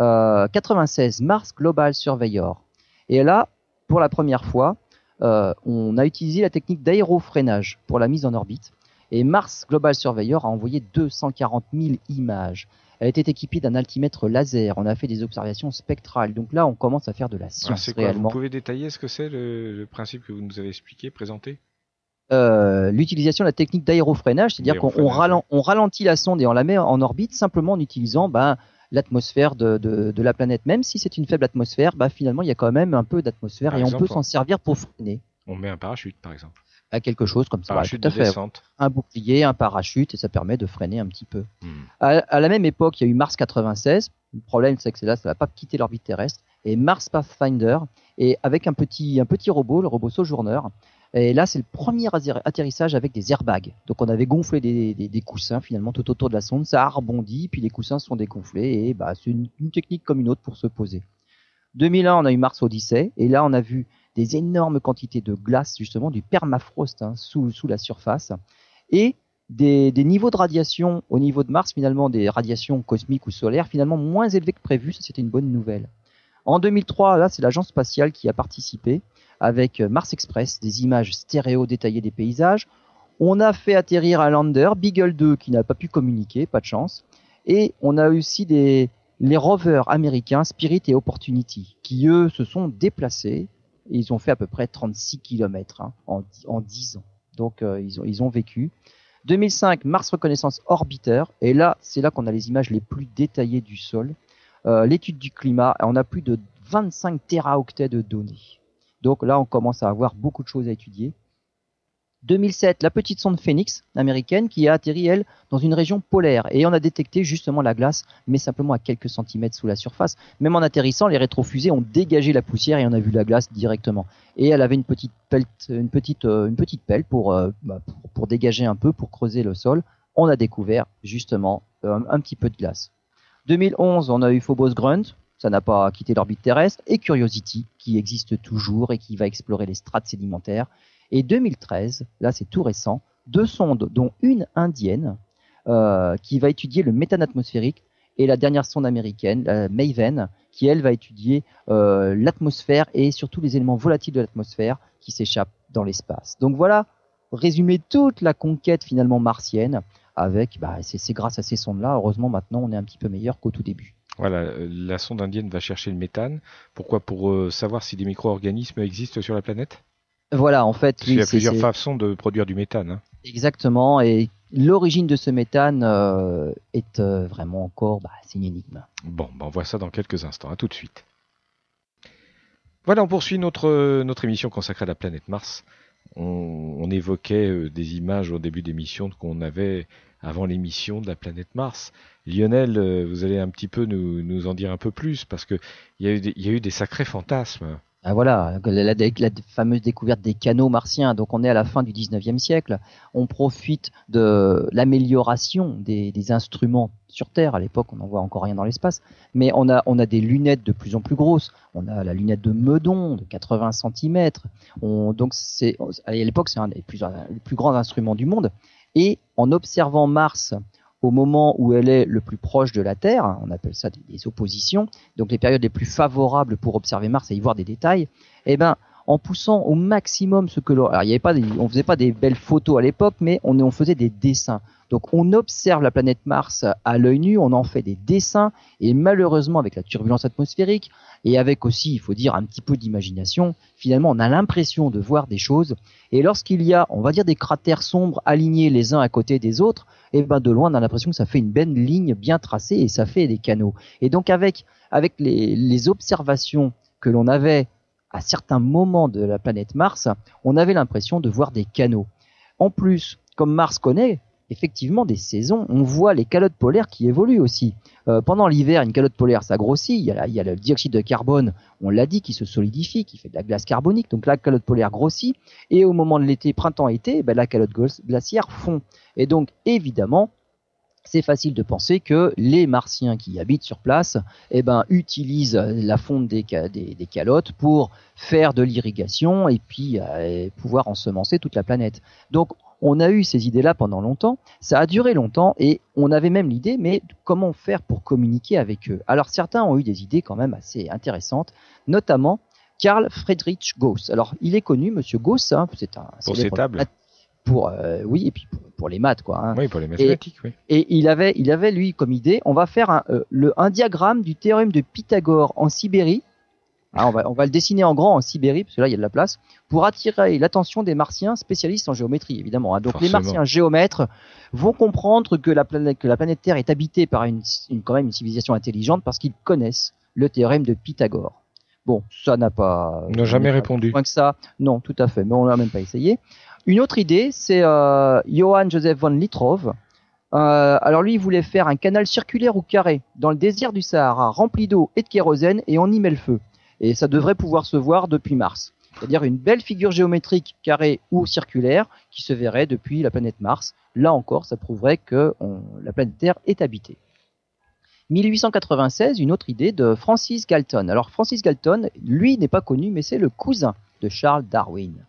Euh, 96, Mars Global Surveyor. Et là, pour la première fois, euh, on a utilisé la technique d'aérofreinage pour la mise en orbite. Et Mars Global Surveyor a envoyé 240 000 images. Elle était équipée d'un altimètre laser. On a fait des observations spectrales. Donc là, on commence à faire de la ah, science réellement. Vous pouvez détailler ce que c'est le, principe que vous nous avez expliqué, présenté? Euh, L'utilisation de la technique d'aérofreinage, c'est-à-dire qu'on ralentit la sonde et on la met en orbite simplement en utilisant ben, l'atmosphère de, la planète. Même si c'est une faible atmosphère, ben, finalement, il y a quand même un peu d'atmosphère et on peut s'en servir pour freiner. On met un parachute, par exemple à quelque chose comme ça. tout à fait. Un bouclier, un parachute, et ça permet de freiner un petit peu. Hmm. À, la même époque, il y a eu Mars 96. Le problème, c'est que c'est là, ça va pas quitter l'orbite terrestre. Et Mars Pathfinder, et avec un petit, un petit robot, le robot Sojourner. Et là, c'est le premier atterrissage avec des airbags. Donc, on avait gonflé des, des, coussins finalement tout autour de la sonde. Ça a rebondi, puis les coussins sont dégonflés. Et bah, c'est une, technique comme une autre pour se poser. 2001, on a eu Mars Odyssey, et là, on a vu des énormes quantités de glace, justement, du permafrost hein, sous, la surface, et des, niveaux de radiation au niveau de Mars, finalement, des radiations cosmiques ou solaires, finalement moins élevés que prévu, ça c'était une bonne nouvelle. En 2003, là, c'est l'agence spatiale qui a participé avec Mars Express, des images stéréo détaillées des paysages. On a fait atterrir un lander, Beagle 2, qui n'a pas pu communiquer, pas de chance. Et on a aussi des, les rovers américains Spirit et Opportunity, qui eux se sont déplacés. Ils ont fait à peu près 36 km hein, en, en 10 ans. Donc euh, ils, ont, ils ont vécu. 2005, Mars Reconnaissance Orbiter. Et là, c'est là qu'on a les images les plus détaillées du sol. Euh, L'étude du climat, on a plus de 25 téraoctets de données. Donc là, on commence à avoir beaucoup de choses à étudier. 2007, la petite sonde Phoenix américaine qui a atterri, elle, dans une région polaire. Et on a détecté justement la glace, mais simplement à quelques centimètres sous la surface. Même en atterrissant, les rétrofusées ont dégagé la poussière et on a vu la glace directement. Et elle avait une petite pelle, pour, dégager un peu, pour creuser le sol. On a découvert justement euh, un petit peu de glace. 2011, on a eu Phobos Grunt, ça n'a pas quitté l'orbite terrestre, et Curiosity, qui existe toujours et qui va explorer les strates sédimentaires. Et 2013, là c'est tout récent, deux sondes, dont une indienne, euh, qui va étudier le méthane atmosphérique, et la dernière sonde américaine, la Maven, qui elle va étudier euh, l'atmosphère et surtout les éléments volatiles de l'atmosphère qui s'échappent dans l'espace. Donc voilà, résumer toute la conquête finalement martienne avec, bah, c'est grâce à ces sondes-là, heureusement maintenant on est un petit peu meilleur qu'au tout début. Voilà, la sonde indienne va chercher le méthane. Pourquoi? Pour euh, savoir si des micro-organismes existent sur la planète? Voilà, en fait. Oui, il y a plusieurs façons de produire du méthane. Hein. Exactement, et l'origine de ce méthane euh, est euh, vraiment encore, bah, c'est une énigme. Bon, bah on voit ça dans quelques instants. À tout de suite. Voilà, on poursuit notre, notre émission consacrée à la planète Mars. On, on évoquait euh, des images au début d'émission qu'on avait avant l'émission de la planète Mars. Lionel, vous allez un petit peu nous, nous en dire un peu plus parce que il y, a eu des, il y a eu des sacrés fantasmes. Ah voilà, la, la, fameuse découverte des canaux martiens. Donc on est à la fin du 19e siècle. On profite de l'amélioration des, instruments sur Terre. À l'époque, on n'en voit encore rien dans l'espace. Mais on a, on a des lunettes de plus en plus grosses. On a la lunette de Meudon de 80 cm. On, donc c'est, à l'époque, c'est un des plus, plus grands instruments du monde. Et en observant Mars au moment où elle est le plus proche de la Terre, on appelle ça des, oppositions, donc les périodes les plus favorables pour observer Mars et y voir des détails, eh ben, en poussant au maximum ce que l'on, alors il y avait pas, on faisait pas des belles photos à l'époque, mais on, faisait des dessins. Donc on observe la planète Mars à l'œil nu, on en fait des dessins, et malheureusement avec la turbulence atmosphérique, et avec aussi, il faut dire, un petit peu d'imagination, finalement on a l'impression de voir des choses, et lorsqu'il y a, on va dire, des cratères sombres alignés les uns à côté des autres, et ben de loin on a l'impression que ça fait une belle ligne bien tracée et ça fait des canaux. Et donc avec, avec les observations que l'on avait à certains moments de la planète Mars, on avait l'impression de voir des canaux. En plus, comme Mars connaît effectivement des saisons, on voit les calottes polaires qui évoluent aussi. Euh, pendant l'hiver, une calotte polaire, ça grossit, il y, a, le dioxyde de carbone, on l'a dit, qui se solidifie, qui fait de la glace carbonique, donc la calotte polaire grossit, et au moment de l'été, printemps-été, ben, la calotte glaciaire fond. Et donc, évidemment, c'est facile de penser que les martiens qui habitent sur place eh ben, utilisent la fonte des, des, des calottes pour faire de l'irrigation et puis euh, pouvoir ensemencer toute la planète. Donc on a eu ces idées-là pendant longtemps, ça a duré longtemps et on avait même l'idée, mais comment faire pour communiquer avec eux Alors certains ont eu des idées quand même assez intéressantes, notamment Karl Friedrich Gauss. Alors il est connu, Monsieur Gauss, hein, c'est un pour ses tables pour euh, oui et puis pour, pour, les maths quoi. Hein. Oui, pour les mathématiques. Et, oui. et il avait il avait lui comme idée, on va faire un, euh, le, un diagramme du théorème de Pythagore en Sibérie. Ah, on, va, on va le dessiner en grand en Sibérie parce que là il y a de la place pour attirer l'attention des Martiens spécialistes en géométrie évidemment. Hein. Donc Forcément. les Martiens géomètres vont comprendre que la planète que la planète Terre est habitée par une, une quand même une civilisation intelligente parce qu'ils connaissent le théorème de Pythagore. Bon, ça n'a pas. On n'a jamais répondu. Moins que ça, non, tout à fait, mais on l'a même pas essayé. Une autre idée, c'est euh, Johann Joseph von Litrov. Euh, alors lui, il voulait faire un canal circulaire ou carré dans le désert du Sahara, rempli d'eau et de kérosène, et on y met le feu. Et ça devrait pouvoir se voir depuis Mars. C'est-à-dire une belle figure géométrique carrée ou circulaire qui se verrait depuis la planète Mars. Là encore, ça prouverait que la planète Terre est habitée. 1896, une autre idée de Francis Galton. Alors Francis Galton, lui n'est pas connu, mais c'est le cousin de Charles Darwin.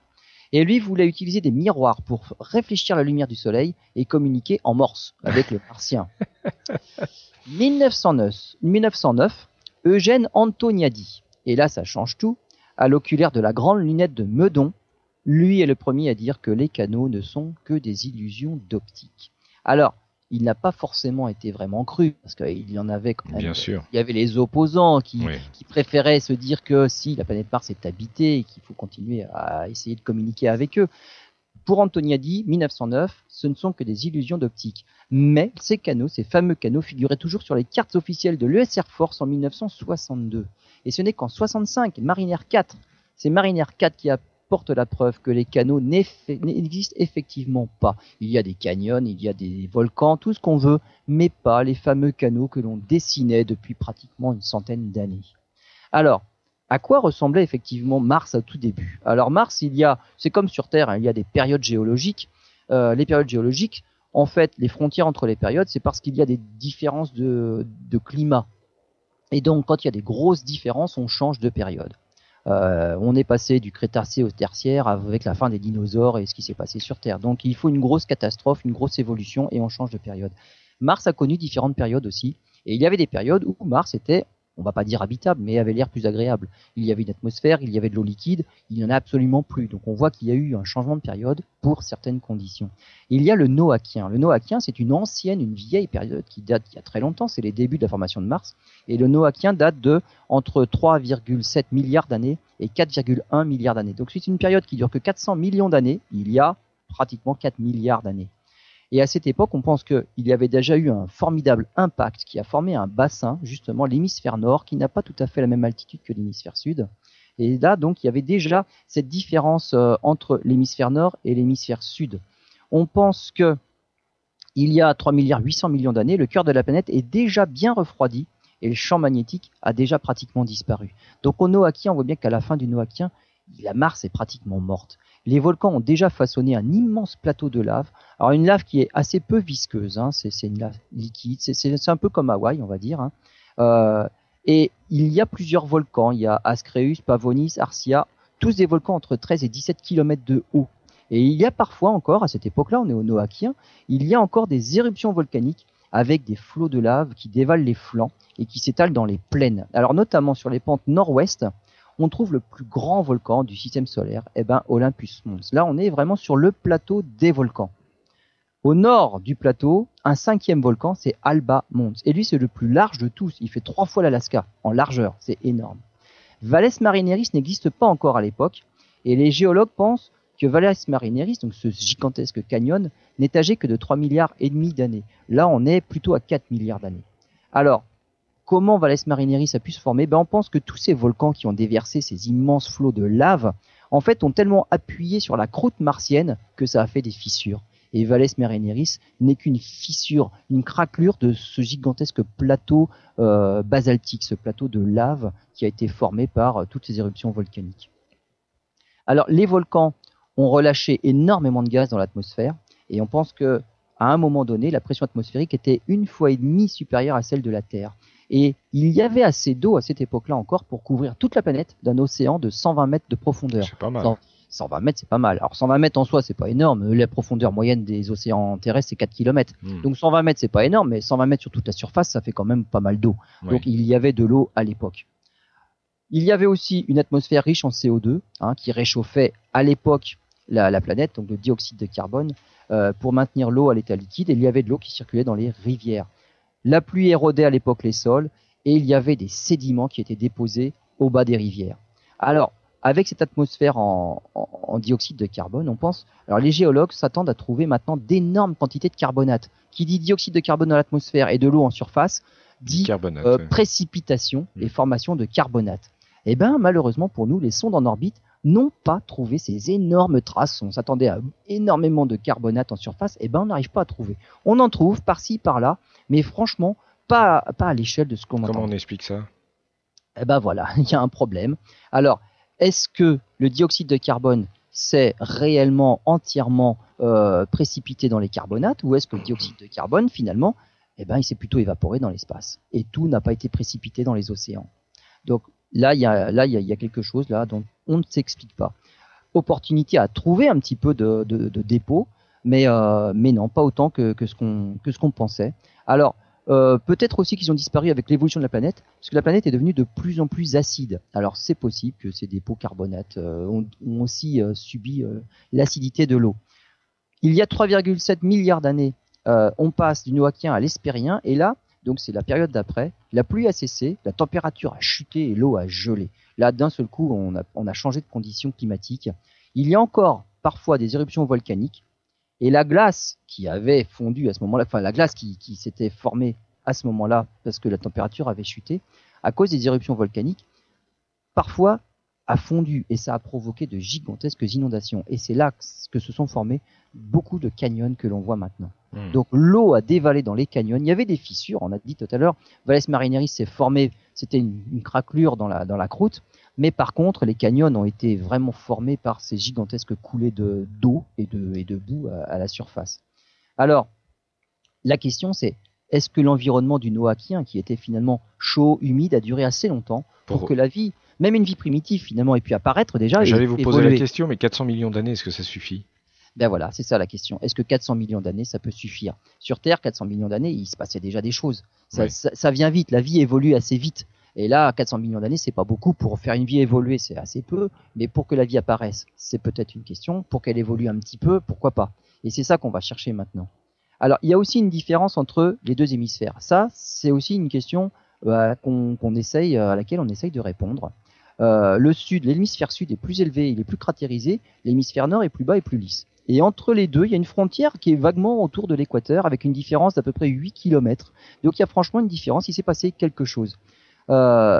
Et lui voulait utiliser des miroirs pour réfléchir la lumière du soleil et communiquer en morse avec les martiens. 1909, 1909, Eugène Antoniadi, et là ça change tout, à l'oculaire de la grande lunette de Meudon, lui est le premier à dire que les canaux ne sont que des illusions d'optique. Alors, il n'a pas forcément été vraiment cru, parce qu'il y en avait quand même. Bien sûr. Il y avait les opposants qui, Oui. qui préféraient se dire que si la planète Mars est habitée et qu'il faut continuer à essayer de communiquer avec eux. Pour Antoniadi, 1909, ce ne sont que des illusions d'optique. Mais ces canaux, ces fameux canaux, figuraient toujours sur les cartes officielles de l'US Air Force en 1962. Et ce n'est qu'en 65, Mariner 4, c'est Mariner 4 qui apporte la preuve que les canaux n'existent effectivement pas. Il y a des canyons, il y a des volcans, tout ce qu'on veut, mais pas les fameux canaux que l'on dessinait depuis pratiquement une centaine d'années. Alors, à quoi ressemblait effectivement Mars au tout début? Alors Mars, il y a, c'est comme sur Terre, hein, il y a des périodes géologiques. Euh, les périodes géologiques, en fait, les frontières entre les périodes, c'est parce qu'il y a des différences de climat. Et donc, quand il y a des grosses différences, on change de période. Euh, on est passé du Crétacé au Tertiaire avec la fin des dinosaures et ce qui s'est passé sur Terre. Donc, il faut une grosse catastrophe, une grosse évolution et on change de période. Mars a connu différentes périodes aussi. Et il y avait des périodes où Mars était, on va pas dire habitable, mais avait l'air plus agréable. Il y avait une atmosphère, il y avait de l'eau liquide, il n'y en a absolument plus. Donc on voit qu'il y a eu un changement de période pour certaines conditions. Il y a le Noachien. Le Noachien, c'est une ancienne, une vieille période qui date d'il y a très longtemps, c'est les débuts de la formation de Mars. Et le Noachien date de entre 3,7 milliards d'années et 4,1 milliards d'années. Donc c'est une période qui dure que 400 millions d'années, il y a pratiquement 4 milliards d'années. Et à cette époque, on pense qu'il y avait déjà eu un formidable impact qui a formé un bassin, justement l'hémisphère nord, qui n'a pas tout à fait la même altitude que l'hémisphère sud. Et là, donc, il y avait déjà cette différence euh, entre l'hémisphère nord et l'hémisphère sud. On pense que il y a 3 milliards 800 millions d'années, le cœur de la planète est déjà bien refroidi et le champ magnétique a déjà pratiquement disparu. Donc au Noachien, on voit bien qu'à la fin du Noachien, la Mars est pratiquement morte. Les volcans ont déjà façonné un immense plateau de lave. Alors une lave qui est assez peu visqueuse, hein, c'est une lave liquide, c'est un peu comme Hawaï, on va dire. hein. Euh, et il y a plusieurs volcans, il y a Ascreus, Pavonis, Arcia, tous des volcans entre 13 et 17 km de haut. Et il y a parfois encore, à cette époque-là, on est au Noachien, il y a encore des éruptions volcaniques avec des flots de lave qui dévalent les flancs et qui s'étalent dans les plaines. Alors notamment sur les pentes nord-ouest, on trouve le plus grand volcan du système solaire, eh ben Olympus Mons. Là, on est vraiment sur le plateau des volcans. Au nord du plateau, un cinquième volcan, c'est Alba Mons. Et lui, c'est le plus large de tous. Il fait trois fois l'Alaska en largeur. C'est énorme. Valles Marineris n'existe pas encore à l'époque. Et les géologues pensent que Valles Marineris, donc ce gigantesque canyon, n'est âgé que de 3 milliards et demi d'années. Là, on est plutôt à 4 milliards d'années. Alors, comment Valles Marineris a pu se former ben, On pense que tous ces volcans qui ont déversé ces immenses flots de lave, en fait, ont tellement appuyé sur la croûte martienne que ça a fait des fissures. Et Valles Marineris n'est qu'une fissure, une craquelure de ce gigantesque plateau euh, basaltique, ce plateau de lave qui a été formé par euh, toutes ces éruptions volcaniques. Alors, les volcans ont relâché énormément de gaz dans l'atmosphère et on pense que à un moment donné, la pression atmosphérique était une fois et demie supérieure à celle de la Terre. Et il y avait assez d'eau à cette époque-là encore pour couvrir toute la planète d'un océan de 120 mètres de profondeur. C'est pas mal. Cent- 120 mètres, c'est pas mal. Alors 120 mètres en soi, c'est pas énorme. La profondeur moyenne des océans terrestres, c'est 4 km. Hmm. Donc 120 mètres, c'est pas énorme, mais 120 mètres sur toute la surface, ça fait quand même pas mal d'eau. Oui. Donc il y avait de l'eau à l'époque. Il y avait aussi une atmosphère riche en CO2 hein, qui réchauffait à l'époque la, la planète, donc le dioxyde de carbone, euh, pour maintenir l'eau à l'état liquide. Et il y avait de l'eau qui circulait dans les rivières. La pluie érodait à l'époque les sols et il y avait des sédiments qui étaient déposés au bas des rivières. Alors, avec cette atmosphère en, en- en dioxyde de carbone, on pense. Alors, les géologues s'attendent à trouver maintenant d'énormes quantités de carbonate. Qui dit dioxyde de carbone dans l'atmosphère et de l'eau en surface, dit euh, précipitation et Mm. formation de carbonate. Eh ben, malheureusement pour nous, les sondes en orbite n'ont pas trouvé ces énormes traces. On s'attendait à énormément de carbonate en surface. Eh ben, on n'arrive pas à trouver. On en trouve par-ci, par-là, mais franchement, pas, pas à l'échelle de ce qu'on Comment entend. on explique ça? Eh ben voilà, il y a un problème. Alors, est-ce que le dioxyde de carbone s'est réellement entièrement euh, précipité dans les carbonates ou est-ce que le dioxyde de carbone finalement eh ben, il s'est plutôt évaporé dans l'espace. Et tout n'a pas été précipité dans les océans? Donc là, il y a, là, il y a, quelque chose là dont on ne s'explique pas. Opportunité à trouver un petit peu de, de, de dépôt, mais, euh, non, pas autant que, ce qu'on pensait. Alors, euh, peut-être aussi qu'ils ont disparu avec l'évolution de la planète, parce que la planète est devenue de plus en plus acide. Alors c'est possible que ces dépôts carbonates euh, ont, aussi subi l'acidité de l'eau. Il y a 3,7 milliards d'années, on passe du Noachien à l'Hespérien, et là, donc c'est la période d'après, la pluie a cessé, la température a chuté et l'eau a gelé. Là, d'un seul coup, on a, changé de conditions climatiques. Il y a encore parfois des éruptions volcaniques, et la glace qui avait fondu à ce moment-là, enfin la glace qui s'était formée à ce moment-là parce que la température avait chuté, à cause des éruptions volcaniques, parfois a fondu et ça a provoqué de gigantesques inondations. Et c'est là que se sont formés beaucoup de canyons que l'on voit maintenant. Hmm. Donc l'eau a dévalé dans les canyons. Il y avait des fissures, on a dit tout à l'heure, Valles Marineris s'est formé, c'était une, une, craquelure dans la, dans la croûte. Mais par contre, les canyons ont été vraiment formés par ces gigantesques coulées de d'eau et de, et de boue à, la surface. Alors, la question c'est, est-ce que l'environnement du Noachien, qui était finalement chaud, humide, a duré assez longtemps pour, que la vie, même une vie primitive finalement, ait pu apparaître déjà J'allais vous poser la question, mais 400 millions d'années, est-ce que ça suffit? Ben voilà, c'est ça la question. Est-ce que 400 millions d'années, ça peut suffire? Sur Terre, 400 millions d'années, il se passait déjà des choses. Ça, ça, ça, vient vite, la vie évolue assez vite. Et là, 400 millions d'années, c'est pas beaucoup. Pour faire une vie évoluer, c'est assez peu. Mais pour que la vie apparaisse, c'est peut-être une question. Pour qu'elle évolue un petit peu, pourquoi pas? Et c'est ça qu'on va chercher maintenant. Alors, il y a aussi une différence entre les deux hémisphères. Ça, c'est aussi une question euh, qu'on essaye, à laquelle on essaye de répondre. Euh, le sud, l'hémisphère sud est plus élevé, il est plus cratérisé. L'hémisphère nord est plus bas et plus lisse. Et entre les deux, il y a une frontière qui est vaguement autour de l'équateur, avec une différence d'à peu près 8 km. Donc il y a franchement une différence, il s'est passé quelque chose. Euh,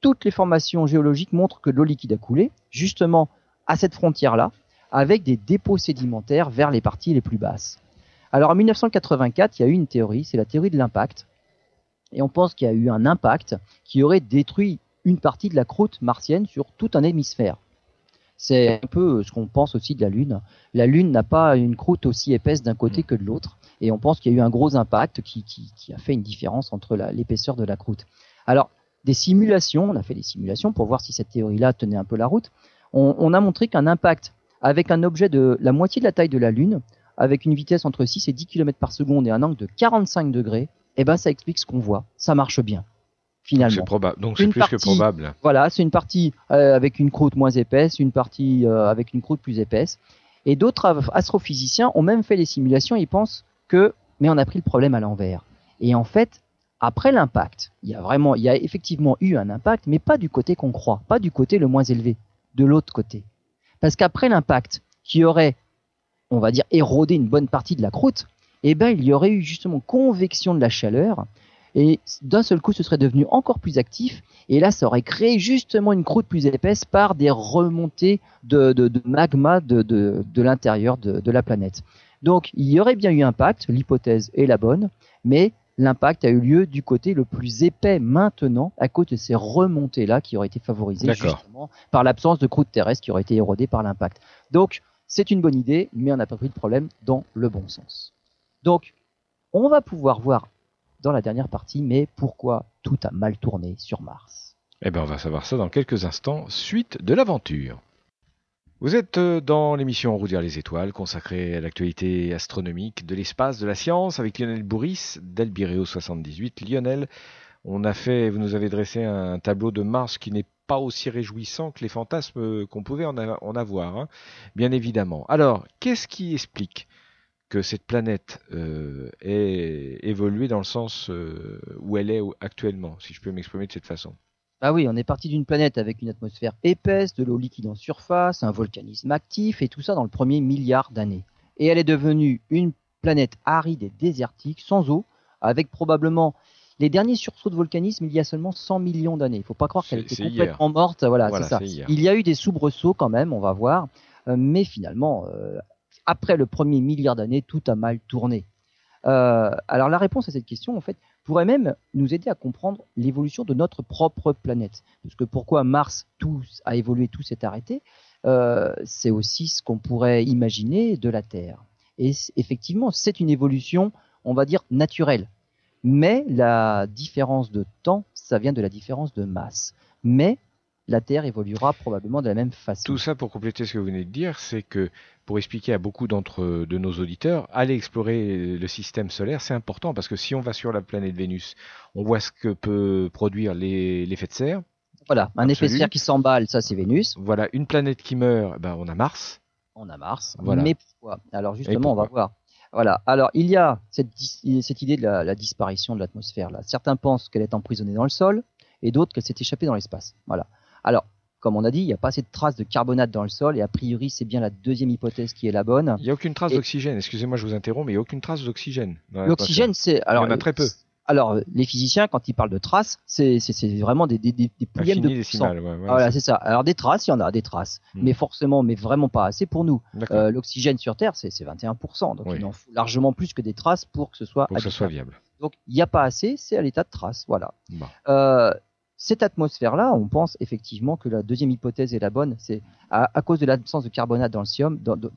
toutes les formations géologiques montrent que l'eau liquide a coulé, justement à cette frontière-là, avec des dépôts sédimentaires vers les parties les plus basses. Alors en 1984, il y a eu une théorie, c'est la théorie de l'impact. Et on pense qu'il y a eu un impact qui aurait détruit une partie de la croûte martienne sur tout un hémisphère. C'est un peu ce qu'on pense aussi de la Lune. La Lune n'a pas une croûte aussi épaisse d'un côté que de l'autre, et on pense qu'il y a eu un gros impact qui, qui, qui a fait une différence entre l'épaisseur de la croûte. Alors, des simulations, on a fait des simulations pour voir si cette théorie-là tenait un peu la route. On, a montré qu'un impact avec un objet de la moitié de la taille de la Lune, avec une vitesse entre 6 et 10 km par seconde et un angle de 45 degrés, eh ben ça explique ce qu'on voit. Ça marche bien. Finalement. Donc c'est plus que probable. Voilà, c'est une partie euh, avec une croûte moins épaisse, une partie euh, avec une croûte plus épaisse. Et d'autres astrophysiciens ont même fait les simulations. Ils pensent que, mais on a pris le problème à l'envers. Et en fait, après l'impact, il y a vraiment, il y a effectivement eu un impact, mais pas du côté qu'on croit, pas du côté le moins élevé, de l'autre côté. Parce qu'après l'impact, qui aurait, on va dire, érodé une bonne partie de la croûte, eh ben, il y aurait eu justement convection de la chaleur, et d'un seul coup, ce serait devenu encore plus actif, et là, ça aurait créé justement une croûte plus épaisse par des remontées de, de, magma de, de l'intérieur de la planète. Donc, il y aurait bien eu impact, l'hypothèse est la bonne, mais l'impact a eu lieu du côté le plus épais maintenant à cause de ces remontées-là qui auraient été favorisées justement par l'absence de croûte terrestre qui aurait été érodée par l'impact. Donc, c'est une bonne idée, mais on n'a pas pris le problème dans le bon sens. Donc, on va pouvoir voir dans la dernière partie, mais pourquoi tout a mal tourné sur Mars. Eh bien, on va savoir ça dans quelques instants, suite de l'aventure. Vous êtes euh, dans l'émission Route les étoiles consacrée à l'actualité astronomique de l'espace, de la science avec Lionel Bourris d'Elbireo 78. Lionel, on a fait, vous nous avez dressé un tableau de Mars qui n'est pas aussi réjouissant que les fantasmes qu'on pouvait en, avoir, hein, bien évidemment. Alors, qu'est-ce qui explique que cette planète euh, ait évolué dans le sens euh, où elle est actuellement, si je peux m'exprimer de cette façon ah oui, on est parti d'une planète avec une atmosphère épaisse, de l'eau liquide en surface, un volcanisme actif, et tout ça dans le premier milliard d'années. Et elle est devenue une planète aride et désertique, sans eau, avec probablement les derniers sursauts de volcanisme il y a seulement 100 millions d'années. Il ne faut pas croire qu'elle était complètement morte. Voilà, c'est ça. Il y a eu des soubresauts quand même, on va voir, euh, mais finalement, euh, après le premier milliard d'années, tout a mal tourné. Euh, alors la réponse à cette question, en fait, pourrait même nous aider à comprendre l'évolution de notre propre planète. Parce que pourquoi Mars a évolué, tout s'est arrêté, euh, c'est aussi ce qu'on pourrait imaginer de la Terre. Et effectivement, c'est une évolution, on va dire, naturelle. Mais la différence de temps, ça vient de la différence de masse. Mais la Terre évoluera probablement de la même façon. Tout ça pour compléter ce que vous venez de dire, c'est que pour expliquer à beaucoup d'entre de nos auditeurs, aller explorer le système solaire, c'est important parce que si on va sur la planète Vénus, on voit ce que peut produire l'effet de serre. Voilà, un effet de serre qui s'emballe, ça c'est Vénus. Voilà, une planète qui meurt, ben on a Mars. On a Mars. Voilà. Mais pourquoi? Alors justement, on va voir. Voilà. Alors, il y a cette, cette idée de la, la disparition de l'atmosphère. Là, certains pensent qu'elle est emprisonnée dans le sol, et d'autres qu'elle s'est échappée dans l'espace. Voilà. Alors, comme on a dit, il n'y a pas assez de traces de carbonate dans le sol, et a priori, c'est bien la deuxième hypothèse qui est la bonne. Il n'y a aucune trace d'oxygène. Excusez-moi, je vous interromps, mais il n'y a aucune trace d'oxygène. L'oxygène, c'est alors il y en a très peu. Alors, les physiciens, quand ils parlent de traces, c'est vraiment des, des, des, des de décimales, ouais, ouais, Voilà, c'est ça. Alors, des traces, il y en a des traces, hmm. mais forcément, mais vraiment pas assez pour nous. Euh, L'oxygène sur Terre, c'est 21%, donc il en faut largement plus que des traces pour que ce soit, pour que ce soit viable. Donc, il n'y a pas assez, c'est à l'état de traces, voilà. Euh, cette atmosphère-là, on pense effectivement que la deuxième hypothèse est la bonne. C'est à, cause de l'absence de carbonate dans le sium, de,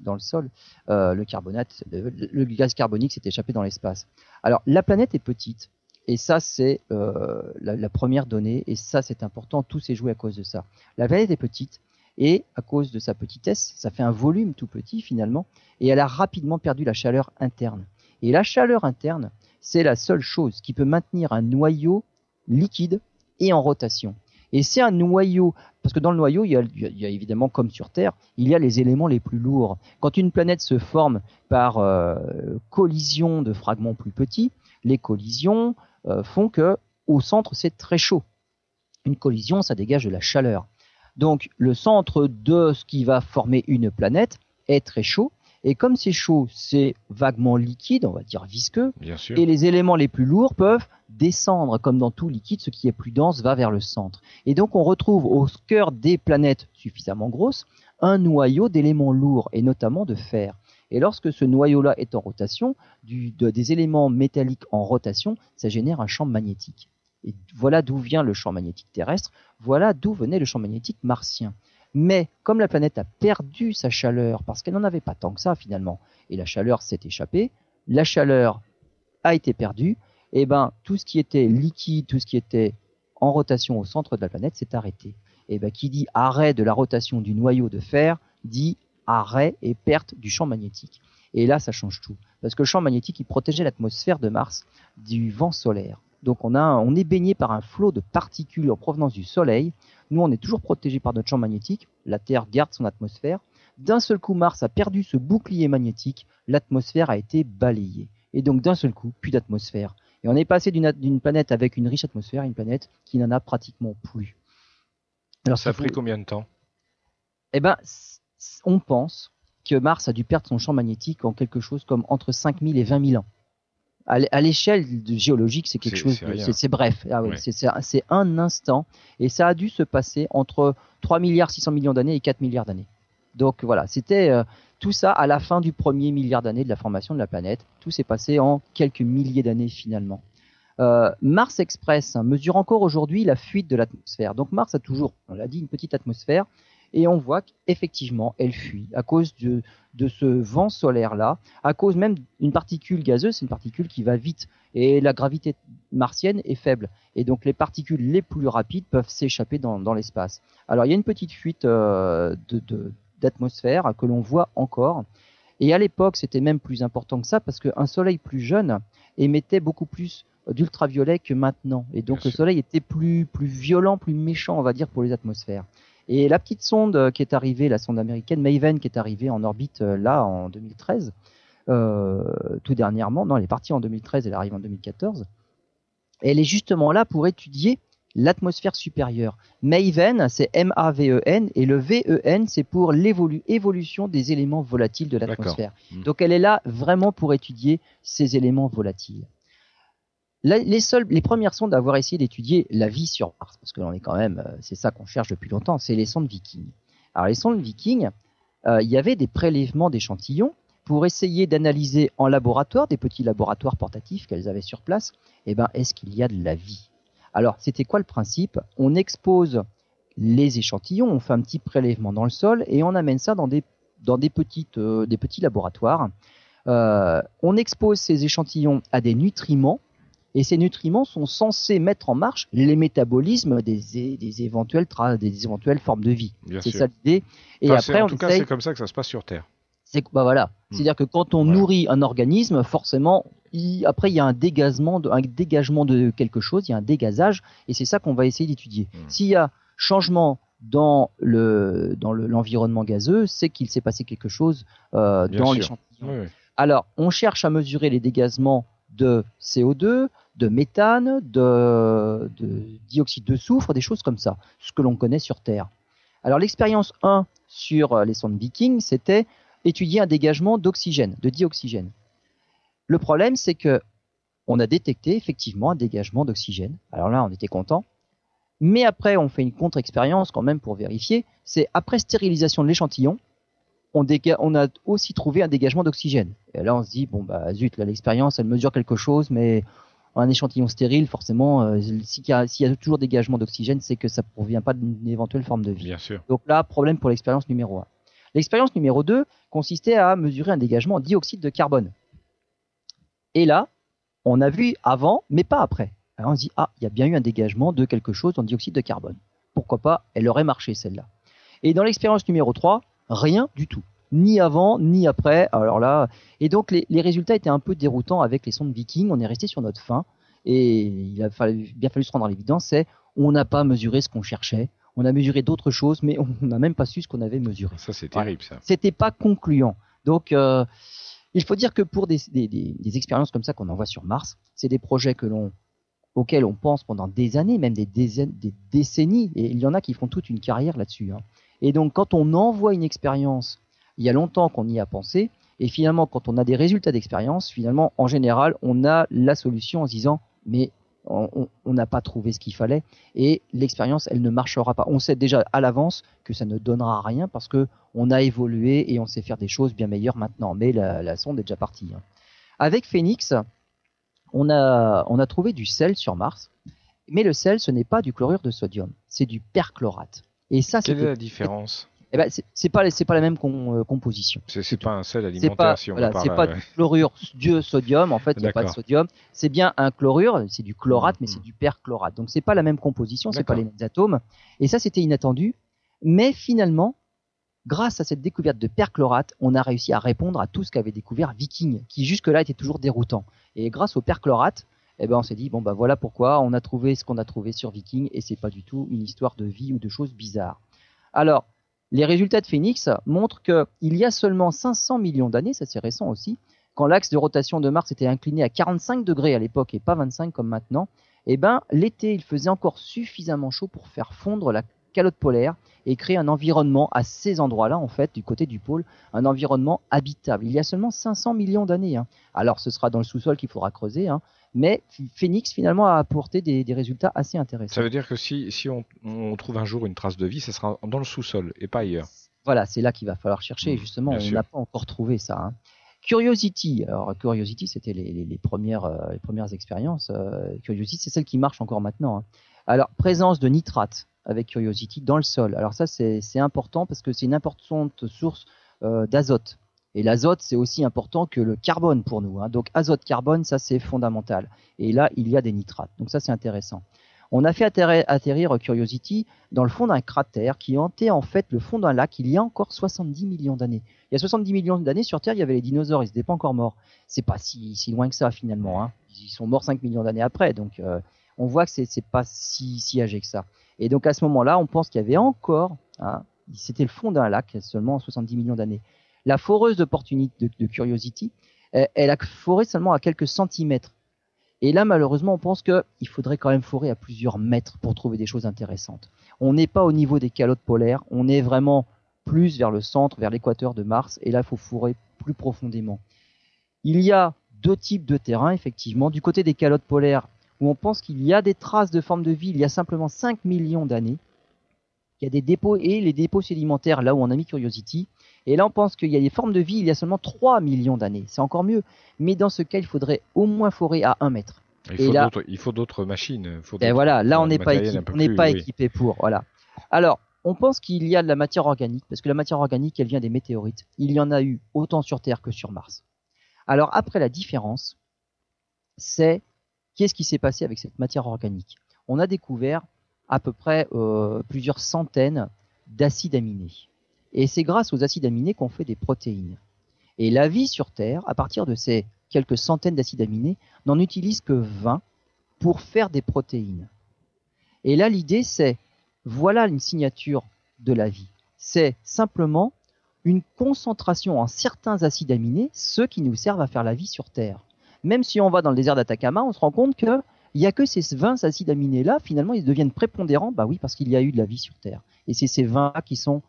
dans le sol, euh, le gaz carbonique s'est échappé dans l'espace. Alors la planète est petite, et ça c'est euh, la, première donnée, et ça c'est important. Tout s'est joué à cause de ça. La planète est petite, et à cause de sa petitesse, ça fait un volume tout petit finalement, et elle a rapidement perdu la chaleur interne. Et la chaleur interne, c'est la seule chose qui peut maintenir un noyau liquide et en rotation. Et c'est un noyau, parce que dans le noyau, il y, a, évidemment, comme sur Terre, il y a les éléments les plus lourds. Quand une planète se forme par euh, collision de fragments plus petits, les collisions euh, font que au centre, c'est très chaud. Une collision, ça dégage de la chaleur. Donc, le centre de ce qui va former une planète est très chaud, et comme c'est chaud, c'est vaguement liquide, on va dire visqueux. Et les éléments les plus lourds peuvent descendre, comme dans tout liquide, ce qui est plus dense va vers le centre. Et donc on retrouve au cœur des planètes suffisamment grosses un noyau d'éléments lourds, et notamment de fer. Et lorsque ce noyau-là est en rotation, des éléments métalliques en rotation, ça génère un champ magnétique. Et voilà d'où vient le champ magnétique terrestre, voilà d'où venait le champ magnétique martien. Mais comme la planète a perdu sa chaleur, parce qu'elle n'en avait pas tant que ça finalement, et la chaleur s'est échappée, la chaleur a été perdue, et eh ben tout ce qui était liquide, tout ce qui était en rotation au centre de la planète s'est arrêté. Et eh ben qui dit arrêt de la rotation du noyau de fer dit arrêt et perte du champ magnétique. Et là, ça change tout, parce que le champ magnétique il protégeait l'atmosphère de Mars du vent solaire. Donc on, est baigné par un flot de particules en provenance du Soleil. Nous, on est toujours protégé par notre champ magnétique. La Terre garde son atmosphère. D'un seul coup, Mars a perdu ce bouclier magnétique. L'atmosphère a été balayée. Et donc d'un seul coup, plus d'atmosphère. Et on est passé d'une planète avec une riche atmosphère à une planète qui n'en a pratiquement plus. Alors ça a pris combien de temps? Eh ben, on pense que Mars a dû perdre son champ magnétique en quelque chose comme entre 5000 et 20 000 ans à l'échelle géologique, c'est quelque chose, c'est bref, ah c'est un instant, et ça a dû se passer entre 3 milliards 600 millions d'années et 4 milliards d'années. Donc voilà, c'était euh, tout ça à la fin du premier milliard d'années de la formation de la planète. Tout s'est passé en quelques milliers d'années finalement. Euh, Mars Express mesure encore aujourd'hui la fuite de l'atmosphère. Donc Mars a toujours, on l'a dit, une petite atmosphère et on voit qu'effectivement elle fuit à cause de, de ce vent solaire là, à cause même d'une particule gazeuse, c'est une particule qui va vite. Et la gravité martienne est faible. Et donc les particules les plus rapides peuvent s'échapper dans, dans l'espace. Alors il y a une petite fuite euh, de, d'atmosphère que l'on voit encore. Et à l'époque c'était même plus important que ça parce qu'un soleil plus jeune émettait beaucoup plus d'ultraviolet que maintenant. Et donc le soleil était plus plus violent, plus méchant on va dire pour les atmosphères. Et la petite sonde euh, qui est arrivée, la sonde américaine Maven, qui est arrivée en orbite euh, là en 2013, euh, tout dernièrement, non, elle est partie en 2013, elle arrive en 2014. elle est justement là pour étudier l'atmosphère supérieure. Maven, c'est M-A-V-E-N, et le V-E-N, c'est pour l'évolution des éléments volatiles de l'atmosphère. Hmm. Donc elle est là vraiment pour étudier ces éléments volatiles les, premières sondes à essayé d'étudier la vie sur Mars, parce que l'on est quand même, euh, c'est ça qu'on cherche depuis longtemps, c'est les sondes Viking. Alors les sondes Viking, euh, il y avait des prélèvements d'échantillons pour essayer d'analyser en laboratoire, des petits laboratoires portatifs qu'elles avaient sur place, eh ben, est-ce qu'il y a de la vie? Alors, c'était quoi le principe? On expose les échantillons, on fait un petit prélèvement dans le sol et on amène ça dans des, euh, des petits laboratoires. on expose ces échantillons à des nutriments Et ces nutriments sont censés mettre en marche les métabolismes des, des éventuelles des éventuelles formes de vie. C'est ça l'idée. Et après, en tout cas, c'est comme ça que ça se passe sur Terre. C'est bah voilà. Hmm. C'est-à-dire que quand on nourrit un organisme, forcément, après il y a un dégagement, de, un dégagement de quelque chose, il y a un dégazage, et c'est ça qu'on va essayer d'étudier. Hmm. S'il y a changement dans le dans l'environnement gazeux, c'est qu'il s'est passé quelque chose euh, dans l'échantillon. Alors, on cherche à mesurer les dégazements de CO2, de méthane, de, dioxyde de soufre, des choses comme ça, ce que l'on connaît sur Terre. Alors l'expérience 1 sur euh, les sondes Viking, c'était étudier un dégagement d'oxygène, de dioxygène. Le problème, c'est que on a détecté effectivement un dégagement d'oxygène. Alors là, on était content. Mais après, on fait une contre-expérience quand même pour vérifier. C'est après stérilisation de l'échantillon, on, on, a aussi trouvé un dégagement d'oxygène. Et là, on se dit, bon, bah zut, l'expérience, elle mesure quelque chose, mais un échantillon stérile, forcément, euh, s'il y, a toujours dégagement d'oxygène, c'est que ça ne provient pas d'une éventuelle forme de vie. Bien sûr. Donc là, problème pour l'expérience numéro 1. L'expérience numéro 2 consistait à mesurer un dégagement en dioxyde de carbone. Et là, on a vu avant, mais pas après. Alors on se dit, ah, il y a bien eu un dégagement de quelque chose en dioxyde de carbone. Pourquoi pas, elle aurait marché celle-là. Et dans l'expérience numéro 3, rien du tout. Ni avant, ni après. Alors là, et donc les, résultats étaient un peu déroutants avec les sondes Viking. On est resté sur notre fin. Et il a bien fallu se rendre à l'évidence, c'est on n'a pas mesuré ce qu'on cherchait. On a mesuré d'autres choses, mais on n'a même pas su ce qu'on avait mesuré. Ça, c'est terrible, ça. C'était pas concluant. Donc, euh, il faut dire que pour des, expériences comme ça qu'on envoie sur Mars, c'est des projets que l'on auxquels on pense pendant des années, même des décennies, et il y en a qui font toute une carrière là-dessus. Hein. Et donc, quand on envoie une expérience, il y a longtemps qu'on y a pensé, et finalement, quand on a des résultats d'expérience, finalement, en général, on a la solution en se disant, mais on n'a pas trouvé ce qu'il fallait et l'expérience elle ne marchera pas. On sait déjà à l'avance que ça ne donnera rien parce que on a évolué et on sait faire des choses bien meilleures maintenant. Mais la, sonde est déjà partie. Hein. Avec Phoenix, on a, on a trouvé du sel sur Mars, mais le sel ce n'est pas du chlorure de sodium, c'est du perchlorate. Et ça, quelle est la différence eh ben, c'est pas c'est pas la même euh, composition. C'est pas un sel alimentaire si on C'est pas du chlorure de sodium en fait, il n'y a pas de sodium. C'est bien un chlorure, c'est du chlorate, mais c'est mm. du perchlorate. Donc c'est pas la même composition, c'est pas les mêmes atomes. Et ça c'était inattendu, mais finalement, grâce à cette découverte de perchlorate, on a réussi à répondre à tout ce qu'avait découvert Viking, qui jusque-là était toujours déroutant. Et grâce au perchlorate, eh ben on s'est dit bon bah voilà pourquoi on a trouvé ce qu'on a trouvé sur Viking et c'est pas du tout une histoire de vie ou de choses bizarres. Alors les résultats de Phoenix montrent qu'il y a seulement 500 millions d'années, ça c'est récent aussi, quand l'axe de rotation de Mars était incliné à 45 degrés à l'époque et pas 25 comme maintenant, eh ben l'été il faisait encore suffisamment chaud pour faire fondre la calotte polaire et créer un environnement à ces endroits-là, en fait, du côté du pôle, un environnement habitable. Il y a seulement 500 millions d'années. Hein. Alors, ce sera dans le sous-sol qu'il faudra creuser, hein, mais Phoenix finalement a apporté des, résultats assez intéressants. Ça veut dire que si, si on, trouve un jour une trace de vie, ça sera dans le sous-sol et pas ailleurs. Voilà, c'est là qu'il va falloir chercher. Mmh, justement, on n'a pas encore trouvé ça. Hein. Curiosity, alors Curiosity, c'était les, premières, euh, les premières expériences. Euh, Curiosity, c'est celle qui marche encore maintenant. Alors, présence de nitrate avec Curiosity dans le sol. Alors ça, c'est important parce que c'est une importante source euh, d'azote. Et l'azote, c'est aussi important que le carbone pour nous. Hein. Donc azote-carbone, ça c'est fondamental. Et là, il y a des nitrates. Donc ça, c'est intéressant. On a fait atterrir, Curiosity dans le fond d'un cratère qui hantait en fait le fond d'un lac il y a encore 70 millions d'années. Il y a 70 millions d'années sur Terre, il y avait les dinosaures, ils n'étaient pas encore morts. C'est pas si, loin que ça finalement. Hein. Ils sont morts 5 millions d'années après, donc euh, on voit que c'est pas si, si âgé que ça. Et donc à ce moment-là, on pense qu'il y avait encore, hein, c'était le fond d'un lac seulement 70 millions d'années. La foreuse d'opportunité de, Curiosity, elle, a foré seulement à quelques centimètres. Et là, malheureusement, on pense qu'il faudrait quand même forer à plusieurs mètres pour trouver des choses intéressantes. On n'est pas au niveau des calottes polaires, on est vraiment plus vers le centre, vers l'équateur de Mars, et là, il faut fourrer plus profondément. Il y a deux types de terrains, effectivement. Du côté des calottes polaires, où on pense qu'il y a des traces de formes de vie il y a simplement 5 millions d'années. Il y a des dépôts et les dépôts sédimentaires là où on a mis Curiosity, et là, on pense qu'il y a des formes de vie il y a seulement 3 millions d'années. C'est encore mieux. Mais dans ce cas, il faudrait au moins forer à 1 mètre. Il faut d'autres machines. et ben voilà, là, on n'est pas, équipé, pas équipé pour. Voilà. Alors, on pense qu'il y a de la matière organique, parce que la matière organique, elle vient des météorites. Il y en a eu autant sur Terre que sur Mars. Alors, après, la différence, c'est qu'est-ce qui s'est passé avec cette matière organique? On a découvert à peu près euh, plusieurs centaines d'acides aminés. Et c'est grâce aux acides aminés qu'on fait des protéines. Et la vie sur Terre, à partir de ces quelques centaines d'acides aminés, n'en utilise que 20 pour faire des protéines. Et là, l'idée, c'est, voilà une signature de la vie. C'est simplement une concentration en certains acides aminés, ceux qui nous servent à faire la vie sur Terre. Même si on va dans le désert d'Atacama, on se rend compte que il n'y a que ces 20 acides aminés-là, finalement, ils deviennent prépondérants. Bah oui, parce qu'il y a eu de la vie sur Terre. Et c'est ces 20 qui sont,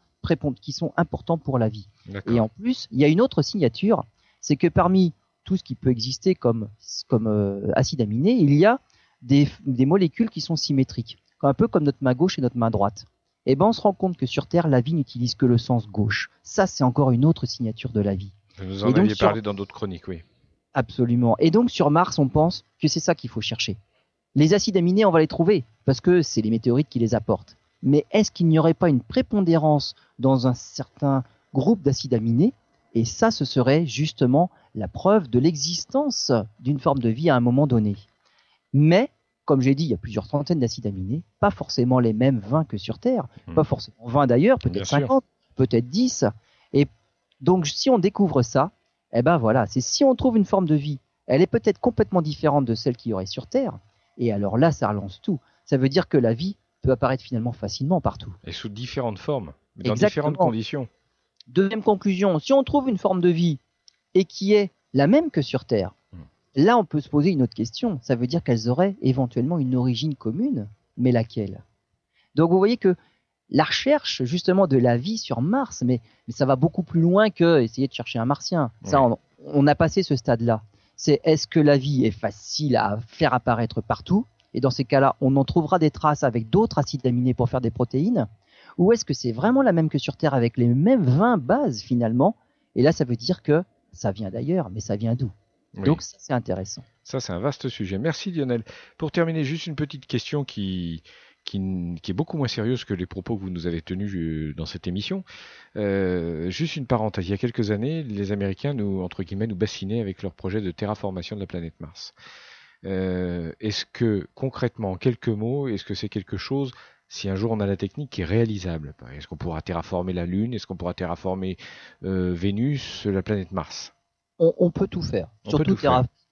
qui sont importants pour la vie. Et en plus, il y a une autre signature, c'est que parmi tout ce qui peut exister comme, comme euh, acide aminé, il y a des, des, molécules qui sont symétriques, un peu comme notre main gauche et notre main droite. Et ben on se rend compte que sur Terre, la vie n'utilise que le sens gauche. Ça, c'est encore une autre signature de la vie. Vous en aviez parlé dans d'autres chroniques, oui. Absolument. Et donc sur Mars, on pense que c'est ça qu'il faut chercher. Les acides aminés, on va les trouver, parce que c'est les météorites qui les apportent. Mais est-ce qu'il n'y aurait pas une prépondérance dans un certain groupe d'acides aminés? Et ça, ce serait justement la preuve de l'existence d'une forme de vie à un moment donné. Mais, comme j'ai dit, il y a plusieurs centaines d'acides aminés, pas forcément les mêmes 20 que sur Terre, hmm. pas forcément 20 d'ailleurs, peut-être 50, peut-être 10. Et donc, si on découvre ça, eh ben voilà, c'est si on trouve une forme de vie, elle est peut-être complètement différente de celle qu'il y aurait sur Terre, et alors là, ça relance tout. Ça veut dire que la vie peut apparaître finalement facilement partout. Et sous différentes formes, dans différentes conditions. Deuxième conclusion, si on trouve une forme de vie et qui est la même que sur Terre, hmm. là on peut se poser une autre question. Ça veut dire qu'elles auraient éventuellement une origine commune, mais laquelle? Donc vous voyez que la recherche justement de la vie sur Mars, mais, ça va beaucoup plus loin que essayer de chercher un martien. Ça, on, a passé ce stade-là. C'est est-ce que la vie est facile à faire apparaître partout? Et dans ces cas-là, on en trouvera des traces avec d'autres acides aminés pour faire des protéines? Ou est-ce que c'est vraiment la même que sur Terre avec les mêmes 20 bases finalement? Et là, ça veut dire que ça vient d'ailleurs, mais ça vient d'où? Donc ça, c'est intéressant. Ça, c'est un vaste sujet. Merci Lionel. Pour terminer, juste une petite question qui, qui, est beaucoup moins sérieuse que les propos que vous nous avez tenus euh, dans cette émission. Euh, juste une parenthèse, il y a quelques années, les Américains nous, entre guillemets, nous bassinaient avec leur projet de terraformation de la planète Mars. Euh, est-ce que, concrètement, en quelques mots, est-ce que c'est quelque chose, si un jour on a la technique, qui est réalisable? Est-ce qu'on pourra terraformer la Lune? Est-ce qu'on pourra terraformer Vénus, la planète Mars? On, peut tout faire. Surtout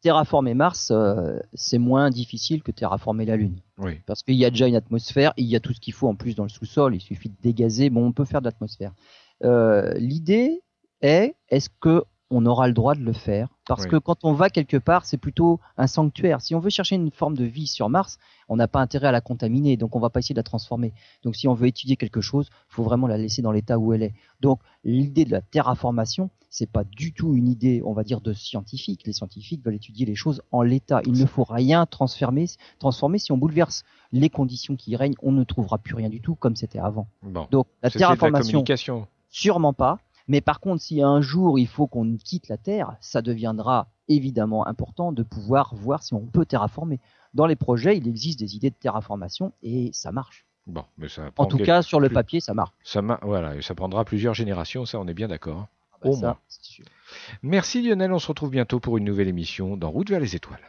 terraformer Mars, euh, c'est moins difficile que terraformer la Lune. Oui. Parce qu'il y a déjà une atmosphère, il y a tout ce qu'il faut en plus dans le sous-sol, il suffit de dégazer, bon, on peut faire de l'atmosphère. Euh, l'idée est, est-ce que on aura le droit de le faire. Parce que quand on va quelque part, c'est plutôt un sanctuaire. Si on veut chercher une forme de vie sur Mars, on n'a pas intérêt à la contaminer, donc on va pas essayer de la transformer. Donc si on veut étudier quelque chose, il faut vraiment la laisser dans l'état où elle est. Donc l'idée de la terraformation, c'est pas du tout une idée, on va dire, de scientifique. Les scientifiques veulent étudier les choses en l'état. Il ne faut rien transformer. Transformer, si on bouleverse les conditions qui règnent, on ne trouvera plus rien du tout comme c'était avant. Donc la terraformation, sûrement pas. Mais par contre, si un jour il faut qu'on quitte la Terre, ça deviendra évidemment important de pouvoir voir si on peut terraformer. Dans les projets, il existe des idées de terraformation et ça marche. Bon, mais ça en tout cas, sur le papier, ça marche. Ça voilà, ça prendra plusieurs générations, ça on est bien d'accord. Ah bah Merci Lionel, on se retrouve bientôt pour une nouvelle émission dans Route vers les étoiles.